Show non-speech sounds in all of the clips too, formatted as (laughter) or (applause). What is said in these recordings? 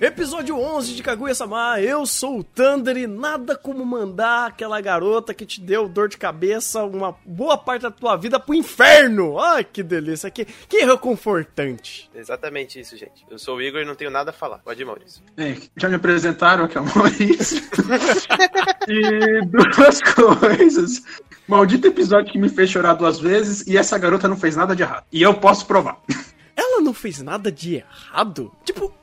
Episódio 11 de Kaguya-sama, eu sou o Thunder e nada como mandar aquela garota que te deu dor de cabeça uma boa parte da tua vida pro inferno. Ai, que delícia, que, que reconfortante. Exatamente isso, gente. Eu sou o Igor e não tenho nada a falar. Pode ir, Maurício. Já me apresentaram aqui é o (laughs) Maurício. e duas (laughs) coisas. Maldito episódio que me fez chorar duas vezes e essa garota não fez nada de errado. E eu posso provar. Ela não fez nada de errado? Tipo,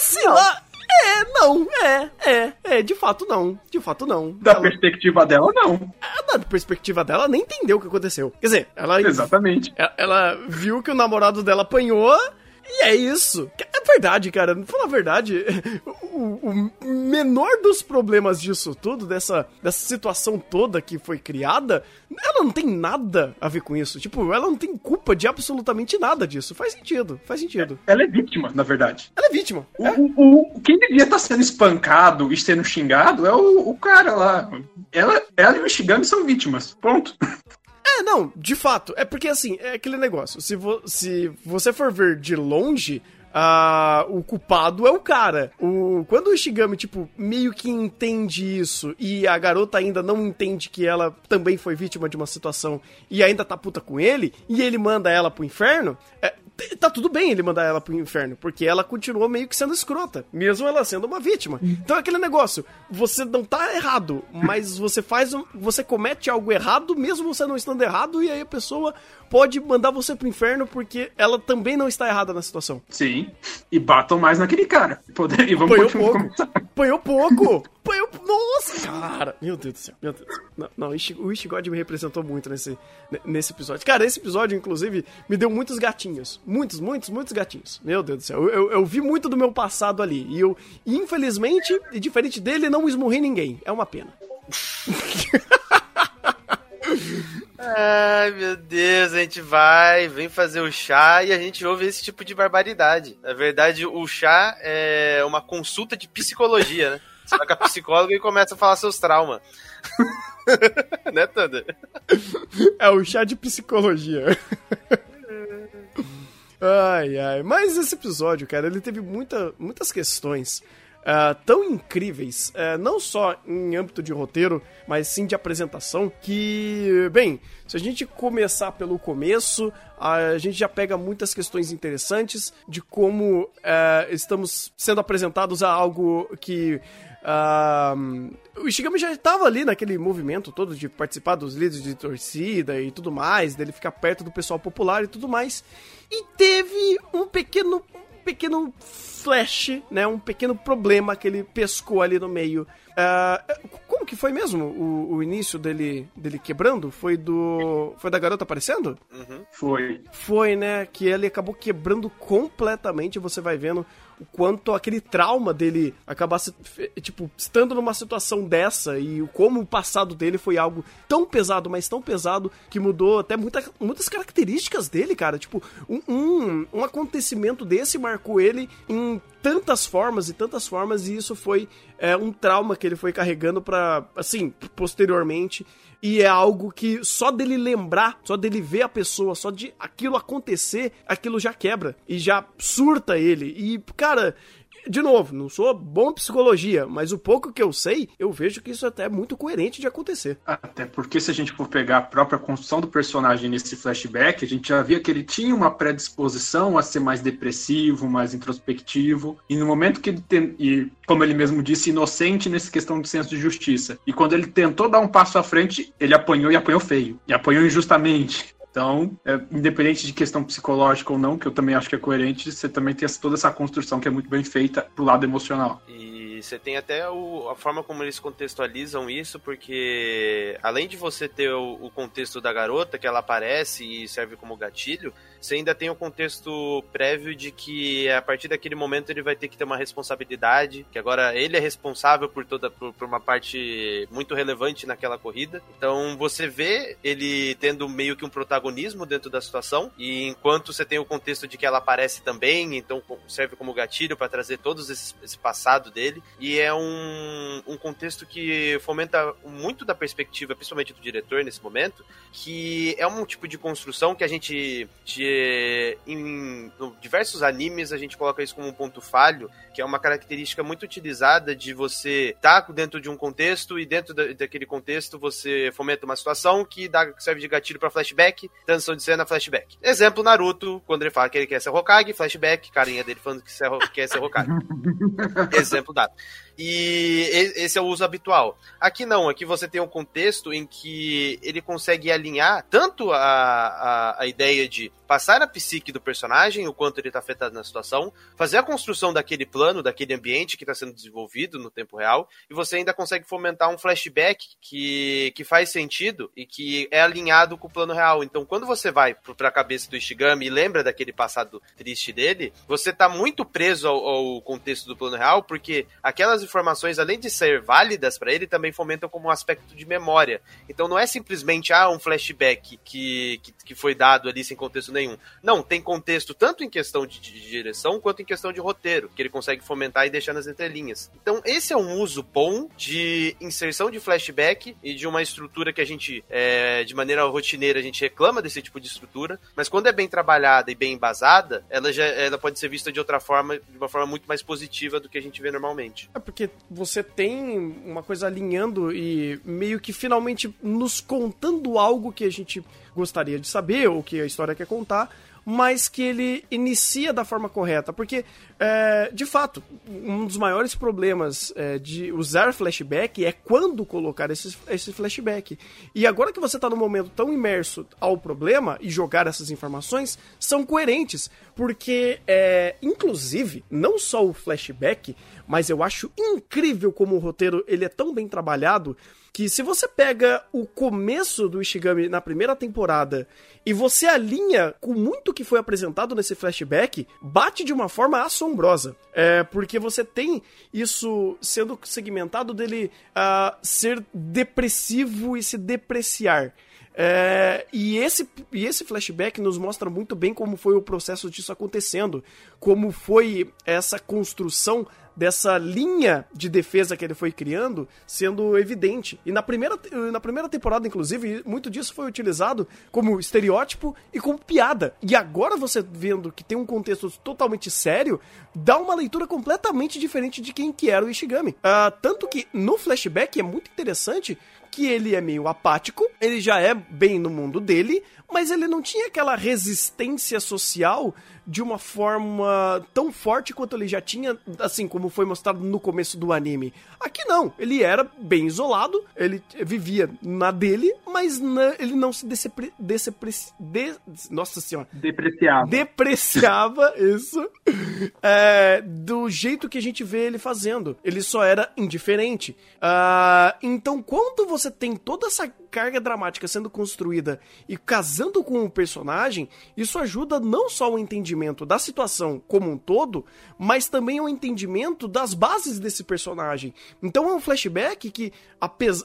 sei lá. É, não, é, é, é, de fato não, de fato não. Da ela, perspectiva dela, não. Da perspectiva dela, nem entendeu o que aconteceu. Quer dizer, ela. Exatamente. Ela, ela viu que o namorado dela apanhou e é isso. É verdade, cara. Falar a verdade, o, o, menor dos problemas disso tudo, dessa, dessa situação toda que foi criada, ela não tem nada a ver com isso. Tipo, ela não tem culpa de absolutamente nada disso. Faz sentido, faz sentido. Ela é vítima, na verdade. Ela é vítima. O, é. o, quem devia estar tá sendo espancado e sendo xingado é o, cara lá. Ela, ela e o Ishigami são vítimas. Ponto. (laughs) É, não, de fato. É porque assim, é aquele negócio. Se, vo se você for ver de longe, o culpado é o cara. O, quando o Ishigami, tipo, meio que entende isso e a garota ainda não entende que ela também foi vítima de uma situação e ainda tá puta com ele, e ele manda ela pro inferno, é, tá tudo bem ele mandar ela pro inferno, porque ela continuou meio que sendo escrota, mesmo ela sendo uma vítima. Então é aquele negócio, você não tá errado, mas você faz, você comete algo errado, mesmo você não estando errado, e aí a pessoa pode mandar você pro inferno porque ela também não está errada na situação. Sim. E batam mais naquele cara. E vamos Apanhou pouco. Apanhou pouco. Nossa, cara. Meu Deus do céu. Meu Deus. Não, não o Ishigod me representou muito nesse, nesse episódio. Cara, esse episódio, inclusive, me deu muitos gatinhos. Muitos, muitos, muitos gatinhos. Meu Deus do céu. Eu, eu, eu vi muito do meu passado ali. E eu, infelizmente, e diferente dele, não esmurrei ninguém. É uma pena. Ai, meu Deus, a gente vai, vem fazer o chá e a gente ouve esse tipo de barbaridade. Na verdade, o chá é uma consulta de psicologia, né? Vai com a psicóloga e começa a falar seus traumas. (laughs) né, Thunder? É o chá de psicologia. ai, ai. Mas esse episódio, cara, ele teve muita, muitas questões uh, tão incríveis, uh, não só em âmbito de roteiro, mas sim de apresentação, que, bem, se a gente começar pelo começo, a gente já pega muitas questões interessantes de como uh, estamos sendo apresentados a algo que. Uh, o Ishigami já estava ali naquele movimento todo de participar dos líderes de torcida e tudo mais, dele ficar perto do pessoal popular e tudo mais. E teve um pequeno, um pequeno flash, né? Um pequeno problema que ele pescou ali no meio. Uh, como que foi mesmo o, o, início dele, dele quebrando? Foi do. Foi da garota aparecendo? Uhum. Foi. Foi, né? Que ele acabou quebrando completamente. Você vai vendo o quanto aquele trauma dele acabar, tipo, estando numa situação dessa e como o passado dele foi algo tão pesado, mas tão pesado, que mudou até muita, muitas características dele, cara. Tipo, um, um, um acontecimento desse marcou ele em tantas formas e tantas formas, e isso foi é, um trauma que ele foi carregando para assim, posteriormente. E é algo que só dele lembrar, só dele ver a pessoa, só de aquilo acontecer, aquilo já quebra e já surta ele. E, cara, de novo, não sou bom em psicologia, mas o pouco que eu sei, eu vejo que isso até é muito coerente de acontecer. Até porque se a gente for pegar a própria construção do personagem nesse flashback, a gente já via que ele tinha uma predisposição a ser mais depressivo, mais introspectivo, e no momento que ele tem, e como ele mesmo disse, inocente nessa questão de senso de justiça. E quando ele tentou dar um passo à frente, ele apanhou e apanhou feio, e apanhou injustamente. Então, é, independente de questão psicológica ou não, que eu também acho que é coerente, você também tem toda essa construção que é muito bem feita pro lado emocional. E você tem até o, a forma como eles contextualizam isso, porque além de você ter o, o, contexto da garota, que ela aparece e serve como gatilho, você ainda tem o contexto prévio de que a partir daquele momento ele vai ter que ter uma responsabilidade, que agora ele é responsável por toda por, por uma parte muito relevante naquela corrida. Então você vê ele tendo meio que um protagonismo dentro da situação e enquanto você tem o contexto de que ela aparece também, então serve como gatilho para trazer todos esse, esse, passado dele e é um, um contexto que fomenta muito da perspectiva, principalmente do diretor nesse momento, que é um tipo de construção que a gente em diversos animes a gente coloca isso como um ponto falho, que é uma característica muito utilizada de você estar tá dentro de um contexto e dentro da, daquele contexto você fomenta uma situação que dá, serve de gatilho para flashback, transição de cena, flashback. Exemplo, Naruto, quando ele fala que ele quer ser Hokage, flashback, carinha dele falando que quer ser Hokage. (laughs) Exemplo dado. E esse é o uso habitual. Aqui não, aqui você tem um contexto em que ele consegue alinhar tanto a, a, a ideia de passar a psique do personagem, o quanto ele está afetado na situação, fazer a construção daquele plano, daquele ambiente que está sendo desenvolvido no tempo real, e você ainda consegue fomentar um flashback que, que faz sentido e que é alinhado com o plano real. Então, quando você vai para a cabeça do Ishigami e lembra daquele passado triste dele, você está muito preso ao, ao contexto do plano real, porque aquelas informações, além de ser válidas para ele, também fomentam como um aspecto de memória. Então não é simplesmente ah, um flashback que, que, que foi dado ali sem contexto nenhum. Não, tem contexto tanto em questão de, de, direção quanto em questão de roteiro, que ele consegue fomentar e deixar nas entrelinhas. Então esse é um uso bom de inserção de flashback e de uma estrutura que a gente, é, de maneira rotineira, a gente reclama desse tipo de estrutura, mas quando é bem trabalhada e bem embasada, ela já ela pode ser vista de outra forma, de uma forma muito mais positiva do que a gente vê normalmente. É porque você tem uma coisa alinhando e meio que finalmente nos contando algo que a gente gostaria de saber, ou que a história quer contar, mas que ele inicia da forma correta. Porque, é, de fato, um dos maiores problemas é, de usar flashback é quando colocar esse, esse flashback. E agora que você está num momento tão imerso ao problema e jogar essas informações, são coerentes. Porque, é, inclusive, não só o flashback, mas eu acho incrível como o roteiro ele é tão bem trabalhado que se você pega o começo do Ishigami na primeira temporada e você alinha com muito que foi apresentado nesse flashback, bate de uma forma assombrosa. É, porque você tem isso sendo segmentado dele uh, ser depressivo e se depreciar. É, e, esse, e esse flashback nos mostra muito bem como foi o processo disso acontecendo, como foi essa construção dessa linha de defesa que ele foi criando sendo evidente. E na primeira, na primeira temporada, inclusive, muito disso foi utilizado como estereótipo e como piada. E agora você vendo que tem um contexto totalmente sério, dá uma leitura completamente diferente de quem que era o Ishigami. Uh, tanto que no flashback é muito interessante que ele é meio apático, ele já é bem no mundo dele, mas ele não tinha aquela resistência social de uma forma tão forte quanto ele já tinha, assim como foi mostrado no começo do anime. Aqui não, ele era bem isolado, ele vivia na dele, mas na, ele não se decepre, decepre, de, nossa senhora, depreciava, depreciava (laughs) isso é, do jeito que a gente vê ele fazendo. Ele só era indiferente. Uh, então, quando você tem toda essa carga dramática sendo construída e casando com o personagem, isso ajuda não só o entendimento da situação como um todo, mas também o entendimento das bases desse personagem. Então é um flashback que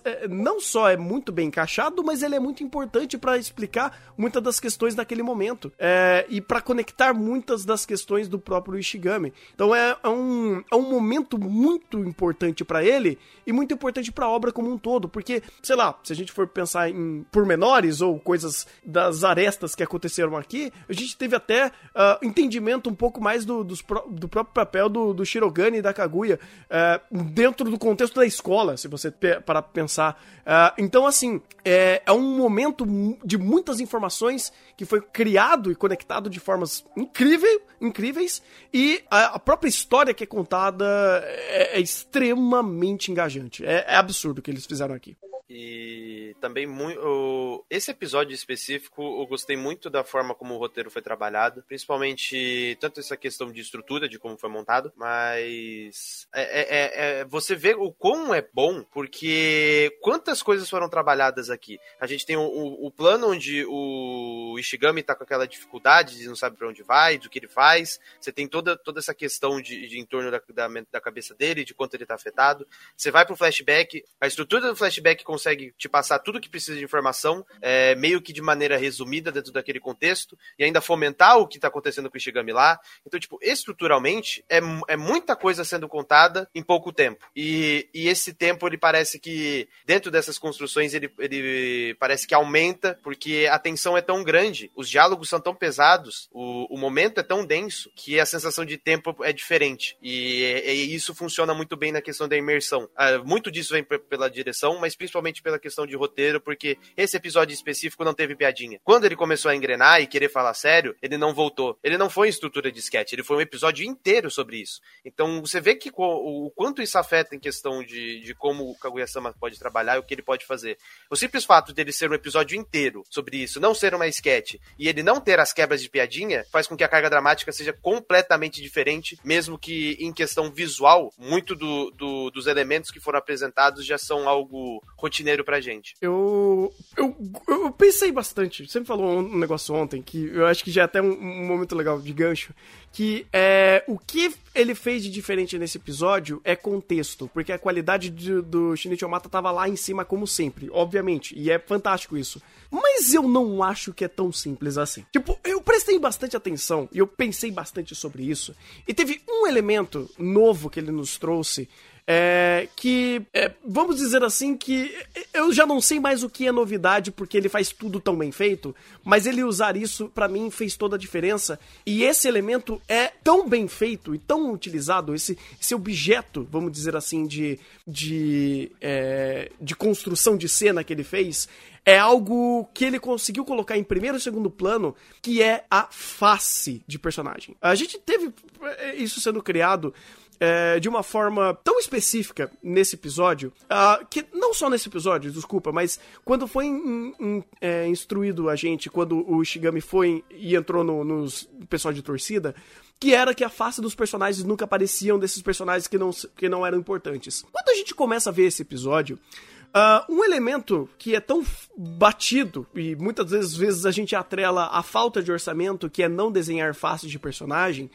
é, não só é muito bem encaixado, mas ele é muito importante para explicar muitas das questões daquele momento é, e para conectar muitas das questões do próprio Ishigami. Então é, é um, é um momento muito importante para ele e muito importante para a obra como um todo, porque sei lá, se a gente for pensar em pormenores ou coisas das arestas que aconteceram aqui, a gente teve até uh, entendimento um pouco mais do, dos, do próprio papel do, do Shirogane e da Kaguya uh, dentro do contexto da escola, se você para pensar. Uh, então, assim, é, é um momento de muitas informações que foi criado e conectado de formas incríveis, incríveis e a, a própria história que é contada é, é extremamente engajante. É, é absurdo o que eles fizeram aqui. E também muito. Esse episódio específico, eu gostei muito da forma como o roteiro foi trabalhado, principalmente tanto essa questão de estrutura, de como foi montado, mas é, é, é, é você vê o quão é bom, porque quantas coisas foram trabalhadas aqui. A gente tem o, o, o plano onde o Ishigami tá com aquela dificuldade de não sabe para onde vai, do que ele faz. Você tem toda, toda essa questão de, de em torno da, da, da cabeça dele, de quanto ele tá afetado. Você vai pro flashback, a estrutura do flashback consegue te passar tudo que precisa de informação, é, meio que de maneira resumida dentro daquele contexto, e ainda fomentar o que tá acontecendo com o Ishigami lá. Então, tipo, estruturalmente, é, é muita coisa sendo contada em pouco tempo. E, e esse tempo, ele parece que, dentro dessas construções, ele, ele parece que aumenta, porque a tensão é tão grande, os diálogos são tão pesados, o, o momento é tão denso, que a sensação de tempo é diferente. E, e isso funciona muito bem na questão da imersão. Ah, muito disso vem pela direção, mas principalmente pela questão de roteiro, porque esse episódio específico não teve piadinha. Quando ele começou a engrenar e querer falar sério, ele não voltou. Ele não foi em estrutura de sketch, ele foi um episódio inteiro sobre isso. Então você vê que o, o quanto isso afeta em questão de, de como o Kaguya-sama pode trabalhar e o que ele pode fazer. O simples fato dele ser um episódio inteiro sobre isso, não ser uma sketch, e ele não ter as quebras de piadinha, faz com que a carga dramática seja completamente diferente, mesmo que em questão visual, muito do, do, dos elementos que foram apresentados já são algo rotineiro pra gente. Eu, eu, eu pensei bastante, você me falou um negócio ontem que eu acho que já é até um, um momento legal de gancho, que é o que ele fez de diferente nesse episódio é contexto, porque a qualidade de, do Shinichi Omata tava lá em cima como sempre, obviamente, e é fantástico isso. Mas eu não acho que é tão simples assim. Tipo, eu prestei bastante atenção e eu pensei bastante sobre isso, e teve um elemento novo que ele nos trouxe é, que, é, vamos dizer assim, que eu já não sei mais o que é novidade porque ele faz tudo tão bem feito, mas ele usar isso para mim fez toda a diferença. E esse elemento é tão bem feito e tão utilizado, esse, esse objeto, vamos dizer assim, de, de, é, de construção de cena que ele fez, é algo que ele conseguiu colocar em primeiro e segundo plano, que é a face de personagem. A gente teve é, isso sendo criado é, de uma forma tão específica nesse episódio, uh, que não só nesse episódio, desculpa, mas quando foi in, in, é, instruído a gente, quando o Shigami foi e entrou no, nos pessoal de torcida, que era que a face dos personagens nunca apareciam desses personagens que não, que não eram importantes. Quando a gente começa a ver esse episódio, Uh, um elemento que é tão batido e muitas vezes, vezes a gente atrela a falta de orçamento, que é não desenhar faces de personagem,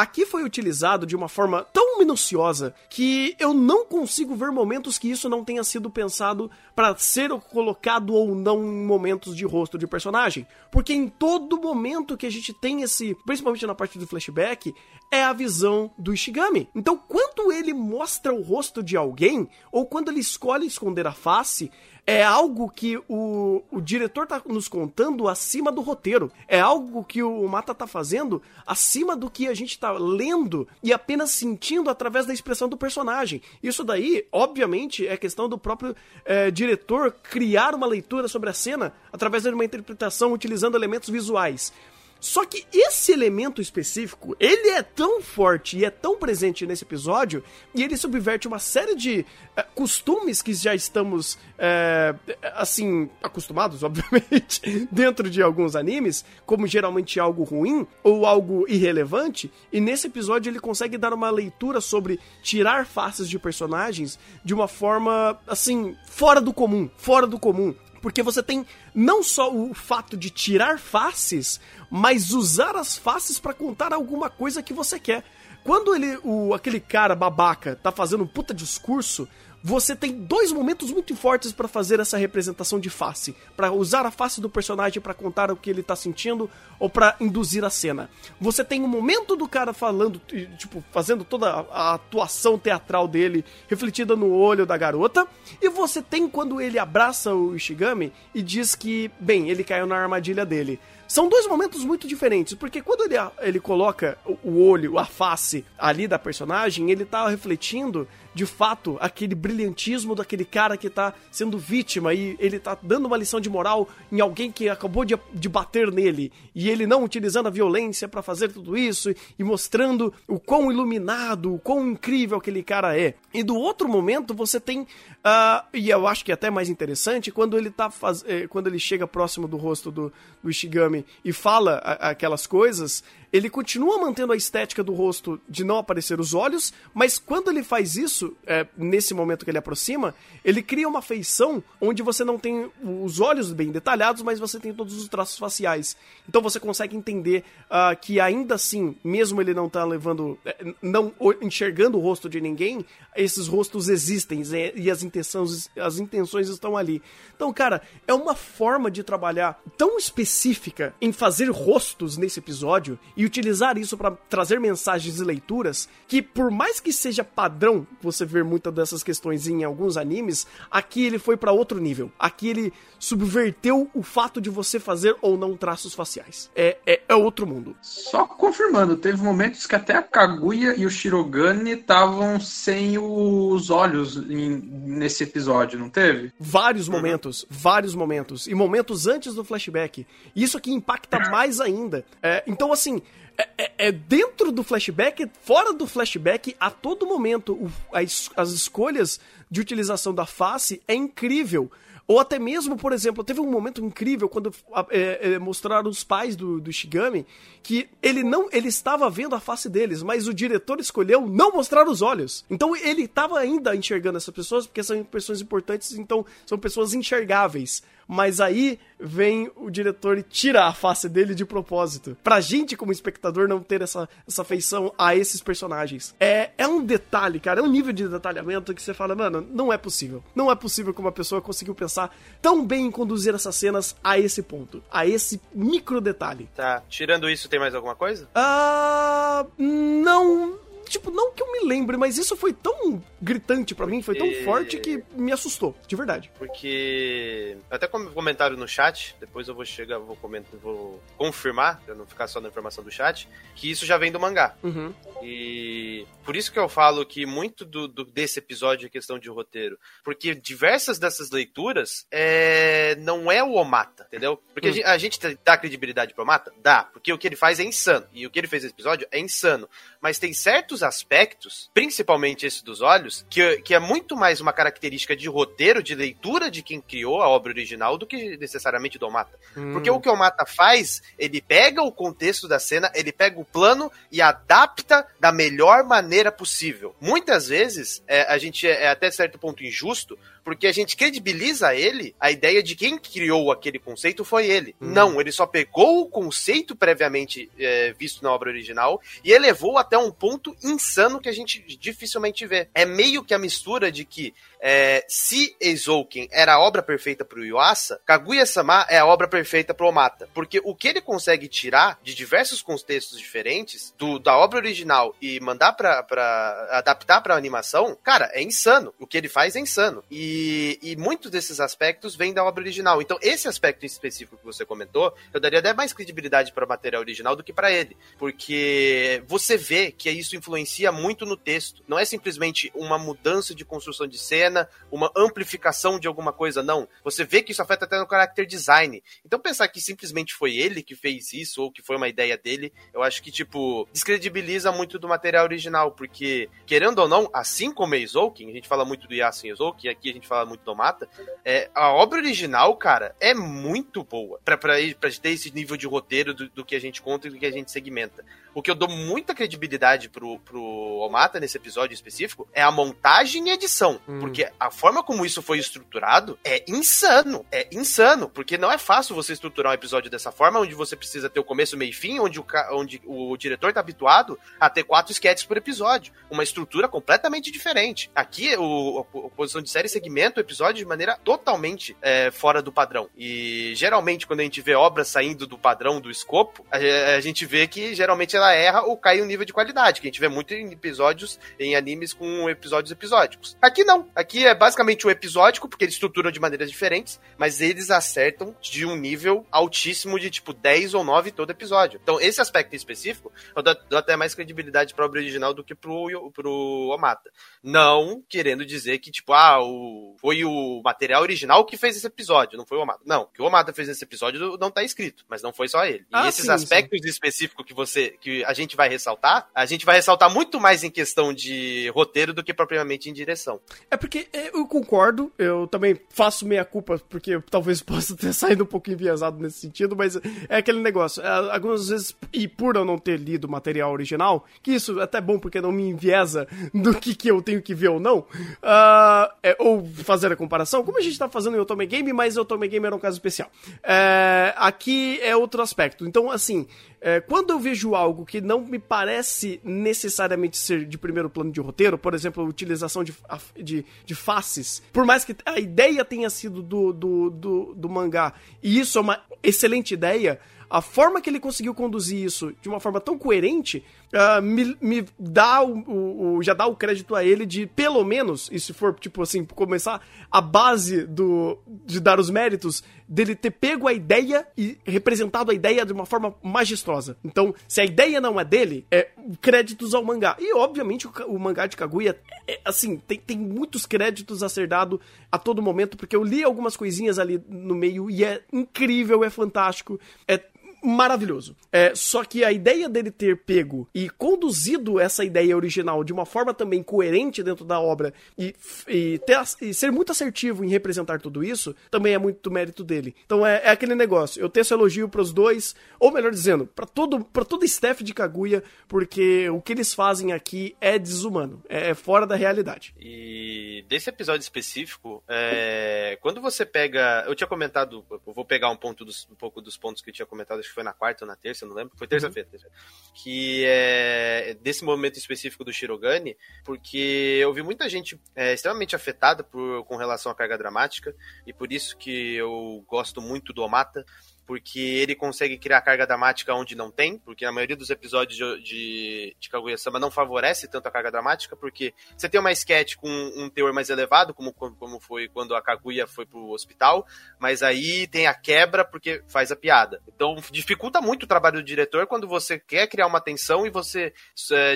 aqui foi utilizado de uma forma tão minuciosa que eu não consigo ver momentos que isso não tenha sido pensado para ser colocado ou não em momentos de rosto de personagem. Porque em todo momento que a gente tem esse, principalmente na parte do flashback, é a visão do Ishigami. Então, quando ele mostra o rosto de alguém, ou quando ele escolhe esconder a face, é algo que o, o diretor tá nos contando acima do roteiro. É algo que o Mata tá fazendo acima do que a gente tá lendo e apenas sentindo através da expressão do personagem. Isso daí, obviamente, é questão do próprio é, diretor criar uma leitura sobre a cena através de uma interpretação utilizando elementos visuais. Só que esse elemento específico, ele é tão forte e é tão presente nesse episódio, e ele subverte uma série de é, costumes que já estamos, é, assim, acostumados, (laughs) obviamente, dentro de alguns animes, como geralmente algo ruim ou algo irrelevante, e nesse episódio ele consegue dar uma leitura sobre tirar faces de personagens de uma forma, assim, fora do comum, fora do comum. Porque você tem não só o fato de tirar faces, mas usar as faces para contar alguma coisa que você quer. Quando ele, o, aquele cara babaca tá fazendo um puta discurso, você tem dois momentos muito fortes para fazer essa representação de face, para usar a face do personagem para contar o que ele tá sentindo ou para induzir a cena. Você tem um momento do cara falando, tipo, fazendo toda a atuação teatral dele refletida no olho da garota, e você tem quando ele abraça o Ishigami e diz que, bem, ele caiu na armadilha dele. São dois momentos muito diferentes, porque quando ele, ele coloca o olho, a face ali da personagem, ele tá refletindo de fato, aquele brilhantismo daquele cara que tá sendo vítima e ele tá dando uma lição de moral em alguém que acabou de, de bater nele e ele não utilizando a violência para fazer tudo isso e mostrando o quão iluminado, o quão incrível aquele cara é. E do outro momento você tem, uh, e eu acho que é até mais interessante, quando ele tá faz... Eh, quando ele chega próximo do rosto do, do Ishigami e fala a, aquelas coisas, ele continua mantendo a estética do rosto de não aparecer os olhos, mas quando ele faz isso, é, nesse momento que ele aproxima, ele cria uma feição onde você não tem os olhos bem detalhados, mas você tem todos os traços faciais. Então você consegue entender uh, que ainda assim, mesmo ele não tá levando, é, não enxergando o rosto de ninguém, esses rostos existem e as intenções, as intenções estão ali. Então, cara, é uma forma de trabalhar tão específica em fazer rostos nesse episódio e utilizar isso para trazer mensagens e leituras que, por mais que seja padrão você ver muitas dessas questões em alguns animes, aqui ele foi para outro nível. Aqui ele subverteu o fato de você fazer ou não traços faciais. É, é, é outro mundo. Só confirmando, teve momentos que até a Kaguya e o Shirogane estavam sem os olhos em, nesse episódio, não teve? Vários uhum. momentos, vários momentos. E momentos antes do flashback. Isso aqui impacta mais ainda. É, então, assim, é, é, é, dentro do flashback, fora do flashback, a todo momento, o, as, as escolhas de utilização da face é incrível. Ou até mesmo, por exemplo, teve um momento incrível quando é, é, mostraram os pais do, do Shigami que ele não ele estava vendo a face deles, mas o diretor escolheu não mostrar os olhos. Então ele estava ainda enxergando essas pessoas porque são pessoas importantes, então são pessoas enxergáveis mas aí vem o diretor e tira a face dele de propósito. Pra gente, como espectador, não ter essa, essa feição a esses personagens. É, é um detalhe, cara, é um nível de detalhamento que você fala, mano, não é possível. Não é possível que uma pessoa conseguiu pensar tão bem em conduzir essas cenas a esse ponto, a esse micro detalhe. Tá, tirando isso, tem mais alguma coisa? Ah, não tipo, não que eu me lembre, mas isso foi tão gritante para mim, foi tão e... forte que me assustou, de verdade. Porque até como comentário no chat, depois eu vou chegar, vou comentar, vou confirmar, pra não ficar só na informação do chat, que isso já vem do mangá. Uhum. E por isso que eu falo que muito do, do, desse episódio é questão de roteiro, porque diversas dessas leituras é, não é o Omata, entendeu? Porque uhum. a, gente, a gente dá credibilidade pro Omata? Dá, porque o que ele faz é insano, e o que ele fez nesse episódio é insano, mas tem certos muitos aspectos, principalmente esse dos olhos, que, que é muito mais uma característica de roteiro, de leitura de quem criou a obra original do que necessariamente do Omata. Hum. Porque o que o Omata faz, ele pega o contexto da cena, ele pega o plano e adapta da melhor maneira possível. Muitas vezes, é, a gente é, é até certo ponto injusto, porque a gente credibiliza ele a ideia de quem criou aquele conceito foi ele. Hum. Não, ele só pegou o conceito previamente é, visto na obra original e elevou até um ponto insano que a gente dificilmente vê. É meio que a mistura de que é, se Eizouken era a obra perfeita pro Yuasa, Kaguya-sama é a obra perfeita pro Omata. Porque o que ele consegue tirar de diversos contextos diferentes do, da obra original e mandar pra, pra adaptar pra animação, cara, é insano. O que ele faz é insano. E, e muitos desses aspectos vêm da obra original. Então, esse aspecto específico que você comentou, eu daria até mais credibilidade para o material original do que para ele. Porque você vê que isso influencia muito no texto. Não é simplesmente uma mudança de construção de cena cena, uma amplificação de alguma coisa, não. Você vê que isso afeta até no character design. Então pensar que simplesmente foi ele que fez isso, ou que foi uma ideia dele, eu acho que, tipo, descredibiliza muito do material original, porque, querendo ou não, assim como Eizouken, a gente fala muito do Yasin Eizouken, aqui a gente fala muito do Mata, é, a obra original, cara, é muito boa pra, pra, pra ter esse nível de roteiro do, do que a gente conta e do que a gente segmenta. O que eu dou muita credibilidade pro, pro Omata nesse episódio específico é a montagem e edição. Hum. Porque a forma como isso foi estruturado é insano. É insano. Porque não é fácil você estruturar um episódio dessa forma, onde você precisa ter o começo, meio e fim, onde o, onde o diretor tá habituado a ter quatro sketches por episódio. Uma estrutura completamente diferente. Aqui, o, a, posição de série segmenta o episódio de maneira totalmente é, fora do padrão. E geralmente, quando a gente vê obras saindo do padrão, do escopo, a, a gente vê que geralmente ela ela erra ou cai um nível de qualidade, que a gente vê muito em episódios, em animes com episódios episódicos. Aqui não. Aqui é basicamente um episódico, porque eles estruturam de maneiras diferentes, mas eles acertam de um nível altíssimo de tipo 10 ou 9 todo episódio. Então, esse aspecto em específico, eu dou, dou até mais credibilidade pra obra original do que pro, pro Omata. Não querendo dizer que, tipo, ah, o, foi o material original que fez esse episódio, não foi o Omata. Não, o que o Omata fez nesse episódio não tá escrito, mas não foi só ele. E Ah, esses sim, aspectos específicos que você que a gente vai ressaltar, a gente vai ressaltar muito mais em questão de roteiro do que propriamente em direção. É porque é, eu concordo, eu também faço meia culpa, porque eu talvez (laughs) possa ter saído um pouco enviesado nesse sentido, mas é aquele negócio. é, algumas vezes, e por eu não ter lido o material original, que isso é até bom porque não me enviesa (laughs) do que, que eu tenho que ver ou não, ah, é, ou fazer a comparação, como a gente tá fazendo em Otome Game, mas Otome Game era um caso especial. É, aqui é outro aspecto. Então, assim, é, quando eu vejo algo que não me parece necessariamente ser de primeiro plano de roteiro, por exemplo, a utilização de, de, de faces, por mais que a ideia tenha sido do, do, do, do mangá, e isso é uma excelente ideia, a forma que ele conseguiu conduzir isso de uma forma tão coerente ah, me, me dá o, o- o- já dá o crédito a ele de pelo menos e se for tipo assim começar a base do de dar os méritos dele ter pego a ideia e representado a ideia de uma forma majestosa. Então se a ideia não é dele é créditos ao mangá. E obviamente o, o mangá de Kaguya é, assim tem, tem muitos créditos a ser dado a todo momento porque eu li algumas coisinhas ali no meio e é incrível é fantástico é maravilhoso. É, só que a ideia dele ter pego e conduzido essa ideia original de uma forma também coerente dentro da obra e, e, ter, e ser muito assertivo em representar tudo isso, também é muito mérito dele. Então é, é aquele negócio, eu teço elogio pros dois, ou melhor dizendo, para todo, pra todo staff de Kaguya, porque o que eles fazem aqui é desumano, é, é fora da realidade. E desse episódio específico, é, quando você pega. Eu tinha comentado, eu vou pegar um, ponto dos, um pouco dos pontos que eu tinha comentado, acho que foi na quarta ou na terça, não lembro. Foi terça-feira. terça que é desse momento específico do Shirogane, porque eu vi muita gente é, extremamente afetada por, com relação à carga dramática, e por isso que eu gosto muito do Omata porque ele consegue criar carga dramática onde não tem, porque a maioria dos episódios de, de, de Kaguya-sama não favorece tanto a carga dramática, porque você tem uma sketch com um teor mais elevado, como, como foi quando a Kaguya foi pro hospital, mas aí tem a quebra porque faz a piada. Então dificulta muito o trabalho do diretor quando você quer criar uma tensão e você,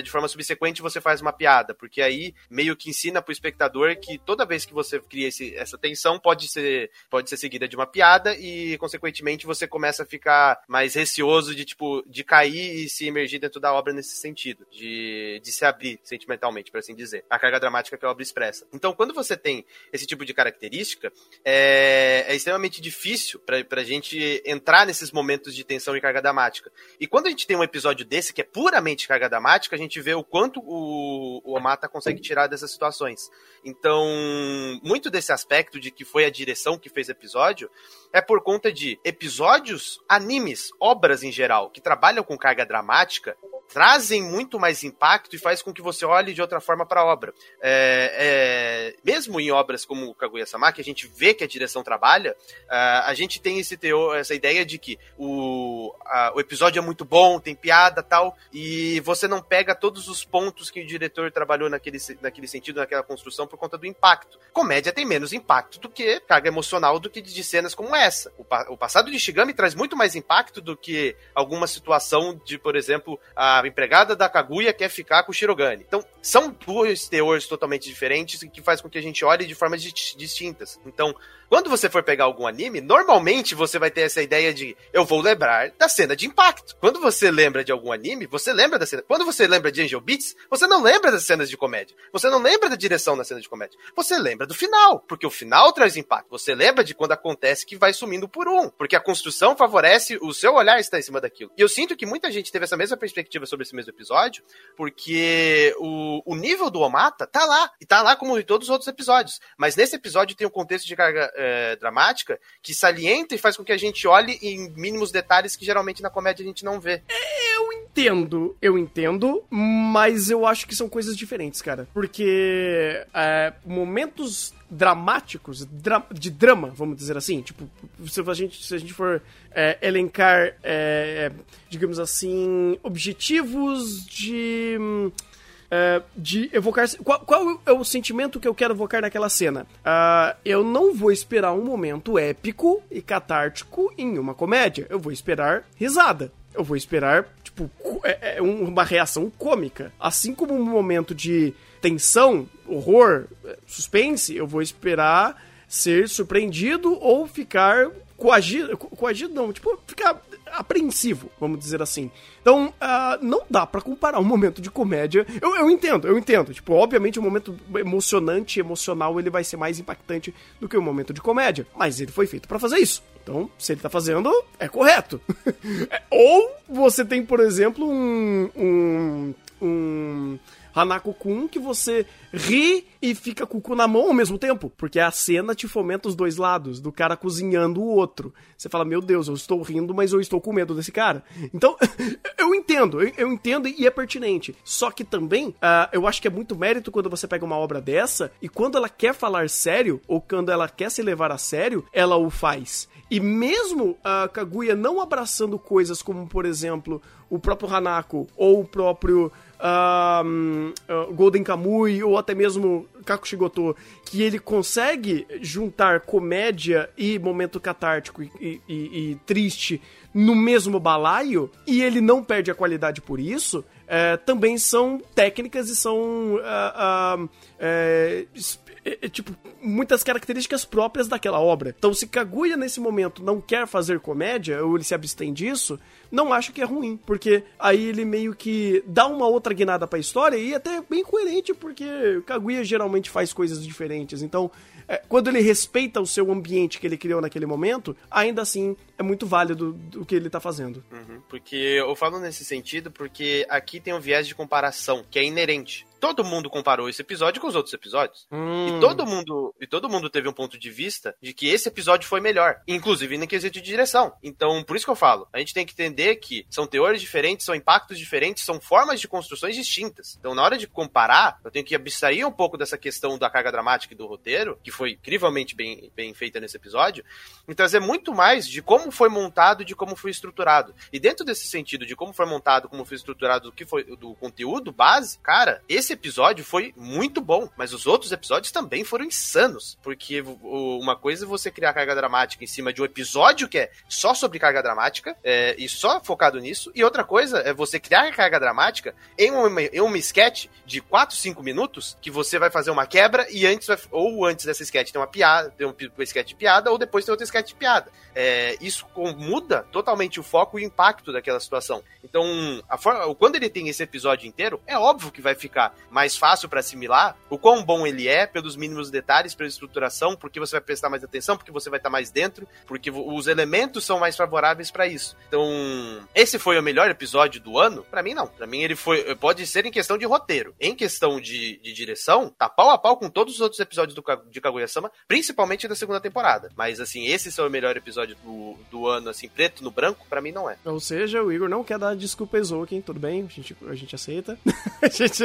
de forma subsequente, você faz uma piada, porque aí meio que ensina pro espectador que toda vez que você cria esse, essa tensão pode ser, pode ser seguida de uma piada e, consequentemente, você você começa a ficar mais receoso de, tipo, de cair e se emergir dentro da obra nesse sentido, de, de se abrir sentimentalmente, por assim dizer. A carga dramática que a obra expressa. Então, quando você tem esse tipo de característica, é, é extremamente difícil pra, pra gente entrar nesses momentos de tensão e carga dramática. E quando a gente tem um episódio desse, que é puramente carga dramática, a gente vê o quanto o, o Omata consegue tirar dessas situações. Então, muito desse aspecto de que foi a direção que fez o episódio é por conta de episódios, animes, obras em geral, que trabalham com carga dramática, trazem muito mais impacto e faz com que você olhe de outra forma para a obra. É, é, mesmo em obras como Kaguya-sama, que a gente vê que a direção trabalha, uh, a gente tem esse teor, essa ideia de que o, a, o episódio é muito bom, tem piada tal, e você não pega todos os pontos que o diretor trabalhou naquele, naquele sentido, naquela construção, por conta do impacto. Comédia tem menos impacto do que carga emocional do que de cenas como essa. O, o passado de Shigami traz muito mais impacto do que alguma situação de, por exemplo, a empregada da Kaguya quer ficar com o Shirogane. Então, são dois teores totalmente diferentes que faz com que a gente olhe de formas distintas. Então, quando você for pegar algum anime, normalmente você vai ter essa ideia de eu vou lembrar da cena de impacto. Quando você lembra de algum anime, você lembra da cena. Quando você lembra de Angel Beats, você não lembra das cenas de comédia. Você não lembra da direção na cena de comédia. Você lembra do final, porque o final traz impacto. Você lembra de quando acontece que vai sumindo por um, porque a construção favorece o seu olhar está em cima daquilo. E eu sinto que muita gente teve essa mesma perspectiva sobre esse mesmo episódio, porque o, o nível do Omata tá lá, e tá lá como em todos os outros episódios. Mas nesse episódio tem um contexto de carga é, dramática que salienta e faz com que a gente olhe em mínimos detalhes que geralmente na comédia a gente não vê. Eu eu entendo, eu entendo, mas eu acho que são coisas diferentes, cara. Porque é, momentos dramáticos, dra de drama, vamos dizer assim. Tipo, se a gente, se a gente for é, elencar, é, digamos assim, objetivos de. Uh, de evocar. Qual, qual, é o sentimento que eu quero evocar naquela cena? Uh, eu não vou esperar um momento épico e catártico em uma comédia. Eu vou esperar risada. Eu vou esperar, tipo, é, é uma reação cômica. Assim como um momento de tensão, horror, suspense, eu vou esperar ser surpreendido ou ficar coagido, coagido não, tipo, ficar apreensivo, vamos dizer assim. Então, uh, não dá para comparar um momento de comédia. Eu, eu entendo, eu entendo. Tipo, obviamente, um momento emocionante, emocional, ele vai ser mais impactante do que um momento de comédia. Mas ele foi feito para fazer isso. Então, se ele tá fazendo, é correto. (laughs) Ou você tem, por exemplo, um, um, um Hanako-kun que você ri e fica com o cu na mão ao mesmo tempo. Porque a cena te fomenta os dois lados, do cara cozinhando o outro. Você fala, meu Deus, eu estou rindo, mas eu estou com medo desse cara. Então, (laughs) eu entendo, eu, eu, entendo e é pertinente. Só que também, uh, eu acho que é muito mérito quando você pega uma obra dessa e quando ela quer falar sério, ou quando ela quer se levar a sério, ela o faz. E mesmo a Kaguya não abraçando coisas como, por exemplo, o próprio Hanako ou o próprio uh, Golden Kamui ou até mesmo Kakushigoto, que ele consegue juntar comédia e momento catártico e, e, e, triste no mesmo balaio e ele não perde a qualidade por isso, é, também são técnicas e são uh, uh, é, é, tipo, muitas características próprias daquela obra. Então, se Kaguya nesse momento não quer fazer comédia, ou ele se abstém disso, não acho que é ruim, porque aí ele meio que dá uma outra guinada pra história e até bem coerente, porque Kaguya geralmente faz coisas diferentes. Então, é, quando ele respeita o seu ambiente que ele criou naquele momento, ainda assim é muito válido o que ele tá fazendo. Uhum, porque eu falo nesse sentido porque aqui tem um viés de comparação que é inerente todo mundo comparou esse episódio com os outros episódios. Hum. E todo mundo e todo mundo teve um ponto de vista de que esse episódio foi melhor, inclusive no quesito de direção. Então, por isso que eu falo, a gente tem que entender que são teores diferentes, são impactos diferentes, são formas de construções distintas. Então, na hora de comparar, eu tenho que abstrair um pouco dessa questão da carga dramática e do roteiro, que foi incrivelmente bem, bem feita nesse episódio, e trazer muito mais de como foi montado de como foi estruturado. E dentro desse sentido de como foi montado, como foi estruturado, do que foi do conteúdo base, cara, esse episódio foi muito bom, mas os outros episódios também foram insanos. Porque uma coisa é você criar carga dramática em cima de um episódio que é só sobre carga dramática é, e só focado nisso, e outra coisa é você criar carga dramática em uma, em uma sketch de 4, 5 minutos que você vai fazer uma quebra e antes vai, ou antes dessa sketch tem uma piada, tem um, um sketch de piada, ou depois tem outra sketch de piada. É, isso muda totalmente o foco e o impacto daquela situação. Então, a forma, quando ele tem esse episódio inteiro, é óbvio que vai ficar mais fácil para assimilar o quão bom ele é, pelos mínimos detalhes, pela estruturação, porque você vai prestar mais atenção, porque você vai estar mais dentro, porque os elementos são mais favoráveis para isso. Então, esse foi o melhor episódio do ano? Para mim, não. Para mim, ele foi. Pode ser em questão de roteiro. Em questão de, de direção, tá pau a pau com todos os outros episódios do, de Kaguya-sama, principalmente da segunda temporada. Mas, assim, esse é o melhor episódio do, do ano, assim, preto no branco, para mim não é. Ou seja, o Igor não quer dar desculpa a Exoken, tudo bem, a gente, a gente aceita. (laughs) a gente.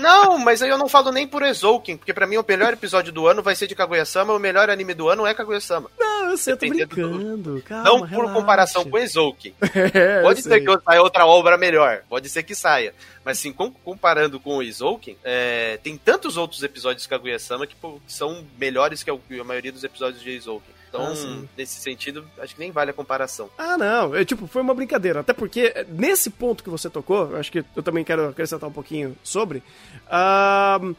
Não, mas aí eu não falo nem por Exouken, porque para mim o melhor episódio do ano vai ser de Kaguya-sama, o melhor anime do ano é Kaguya-sama. Não, eu sei, eu tô brincando, calma, Não por relaxa. comparação com Exouken. (laughs) É, pode ser que saia outra obra melhor, pode ser que saia. Mas assim, comparando com o Izouken, é, tem tantos outros episódios de Kaguya-sama que, que, são melhores que a maioria dos episódios de Izouken. Então, ah, nesse sentido, acho que nem vale a comparação. Ah, não. É, tipo, foi uma brincadeira. Até porque, é, nesse ponto que você tocou, acho que eu também quero acrescentar um pouquinho sobre. Uh,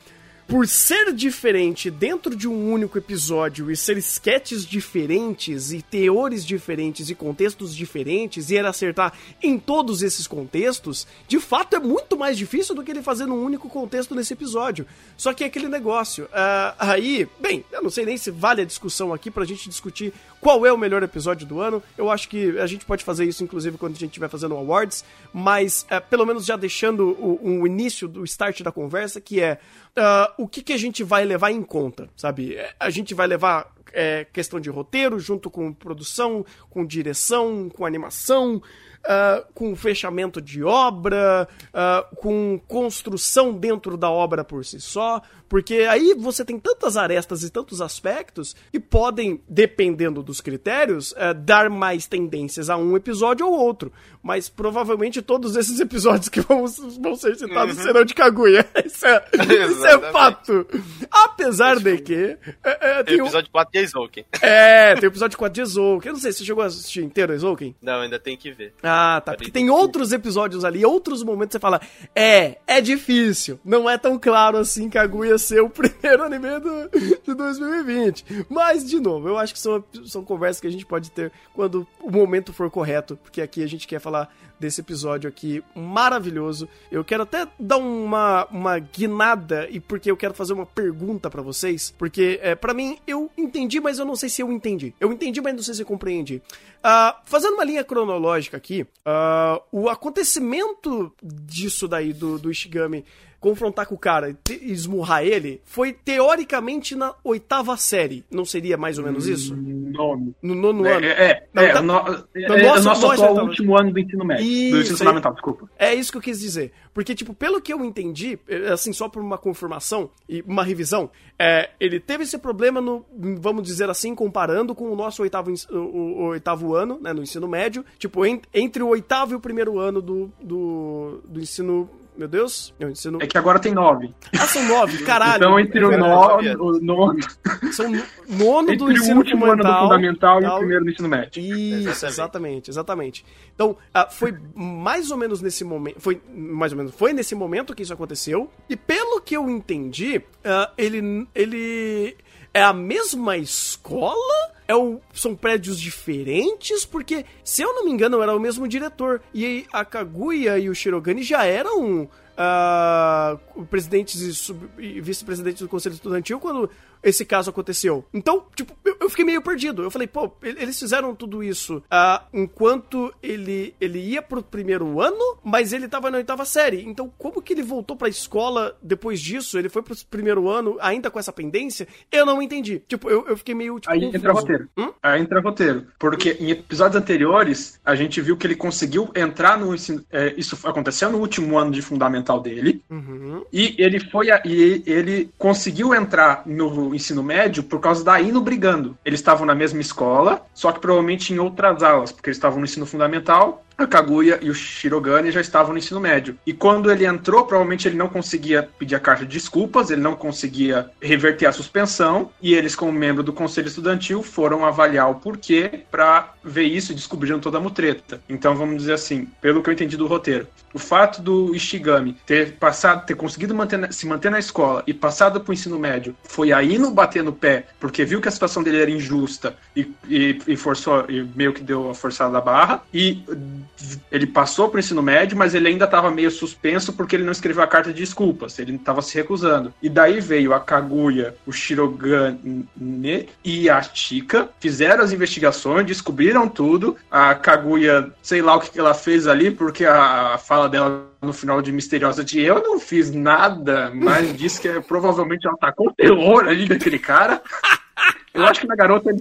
por ser diferente dentro de um único episódio e ser sketches diferentes e teores diferentes e contextos diferentes e ele acertar em todos esses contextos, de fato é muito mais difícil do que ele fazer num único contexto nesse episódio. Só que é aquele negócio. Uh, aí, bem, eu não sei nem se vale a discussão aqui pra gente discutir qual é o melhor episódio do ano. Eu acho que a gente pode fazer isso, inclusive, quando a gente estiver fazendo awards, mas uh, pelo menos já deixando o, o início do start da conversa, que é uh, o que, que a gente vai levar em conta, sabe? A gente vai levar é, questão de roteiro, junto com produção, com direção, com animação, uh, com fechamento de obra, uh, com construção dentro da obra por si só, porque aí você tem tantas arestas e tantos aspectos que podem, dependendo dos critérios, uh, dar mais tendências a um episódio ou outro. Mas provavelmente todos esses (laughs) episódios que vão, vão ser citados uhum. serão de Kaguya. (laughs) Isso é, (laughs) isso é fato. Apesar de que. É, é, tem, o episódio 4 de Eizouken. É, tem o episódio 4 de Eizouken. Eu não sei, você chegou a assistir inteiro Eizouken? Não, ainda tem que ver. Ah, ah, tá. Porque tem outros episódios ali, outros momentos que você fala, é, é difícil. Não é tão claro assim que a Gu ia ser o (laughs) primeiro anime do, de 2020. Mas, de novo, eu acho que são, são conversas que a gente pode ter quando o momento for correto, porque aqui a gente quer falar desse episódio aqui maravilhoso. Eu quero até dar uma, uma guinada e porque eu quero fazer uma pergunta para vocês, porque é, para mim eu entendi, mas eu não sei se eu entendi. Eu entendi, mas não sei se eu compreendi. Uh, fazendo uma linha cronológica aqui, uh, o acontecimento disso daí do, do Ishigami confrontar com o cara e esmurrar ele foi teoricamente na oitava série. Não seria mais ou menos isso? Nono. No nono é, ano. É, é, é, o no, é, é nosso- o nosso atual último ano do ensino médio. do Isso, ensino aí. fundamental, desculpa. É isso que eu quis dizer. Porque, tipo, pelo que eu entendi, é, assim, só por uma confirmação e uma revisão, é, ele teve esse problema no, vamos dizer assim, comparando com o nosso oitavo, o- o oitavo ano, né, no ensino médio. Tipo, en- entre o oitavo e o primeiro ano do, do, do ensino. Meu Deus, eu ensino. É que agora tem nove. Ah, são nove, (laughs) caralho. então, entre o É nono, o nono, São no- nono do entre o ensino último ano do fundamental. fundamental e o tal. primeiro do ensino médio. Isso, Exatamente. exatamente, exatamente. Então, ah, foi mais ou menos nesse momento, foi mais ou menos, foi nesse momento que isso aconteceu. E pelo que eu entendi, ah, ele ele é a mesma escola? É o, são prédios diferentes? Porque, se eu não me engano, era o mesmo diretor. E a Kaguya e o Shirogane já eram ah, presidentes e, e vice-presidentes do Conselho Estudantil quando esse caso aconteceu. Então, tipo, eu, eu fiquei meio perdido. Eu falei, pô, ele- eles fizeram tudo isso ah, enquanto ele, ele ia pro primeiro ano, mas ele tava na oitava série. Então, como que ele voltou pra escola depois disso? Ele foi pro primeiro ano ainda com essa pendência? Eu não entendi. Tipo, eu, eu fiquei meio, tipo, Aí confuso. entra roteiro. Hum? Aí entra roteiro. Porque em episódios anteriores, a gente viu que ele conseguiu entrar no ensino. é, isso aconteceu no último ano de fundamental dele. Uhum. E ele foi a- e ele conseguiu entrar no ensino médio por causa da Ino brigando. Eles estavam na mesma escola, só que provavelmente em outras aulas, porque eles estavam no ensino fundamental. A Kaguya e o Shirogane já estavam no ensino médio. E quando ele entrou, provavelmente ele não conseguia pedir a carta de desculpas, ele não conseguia reverter a suspensão. E eles, como membro do conselho estudantil, foram avaliar o porquê para ver isso e descobriram toda a mutreta. Então vamos dizer assim, pelo que eu entendi do roteiro, o fato do Ishigami ter passado, ter conseguido manter se manter na escola e passado para o ensino médio, foi aí no bater no pé, porque viu que a situação dele era injusta e, e, e forçou, e meio que deu a forçada da barra, e ele passou para o ensino médio, mas ele ainda estava meio suspenso porque ele não escreveu a carta de desculpas, ele estava se recusando. E daí veio a Kaguya, o Shirogane e a Chika, fizeram as investigações, descobriram tudo. A Kaguya, sei lá o que ela fez ali, porque a, fala dela no final de Misteriosa de eu não fiz nada, mas (laughs) disse que é, provavelmente ela tacou terror ali daquele cara. (laughs) Eu acho que na garota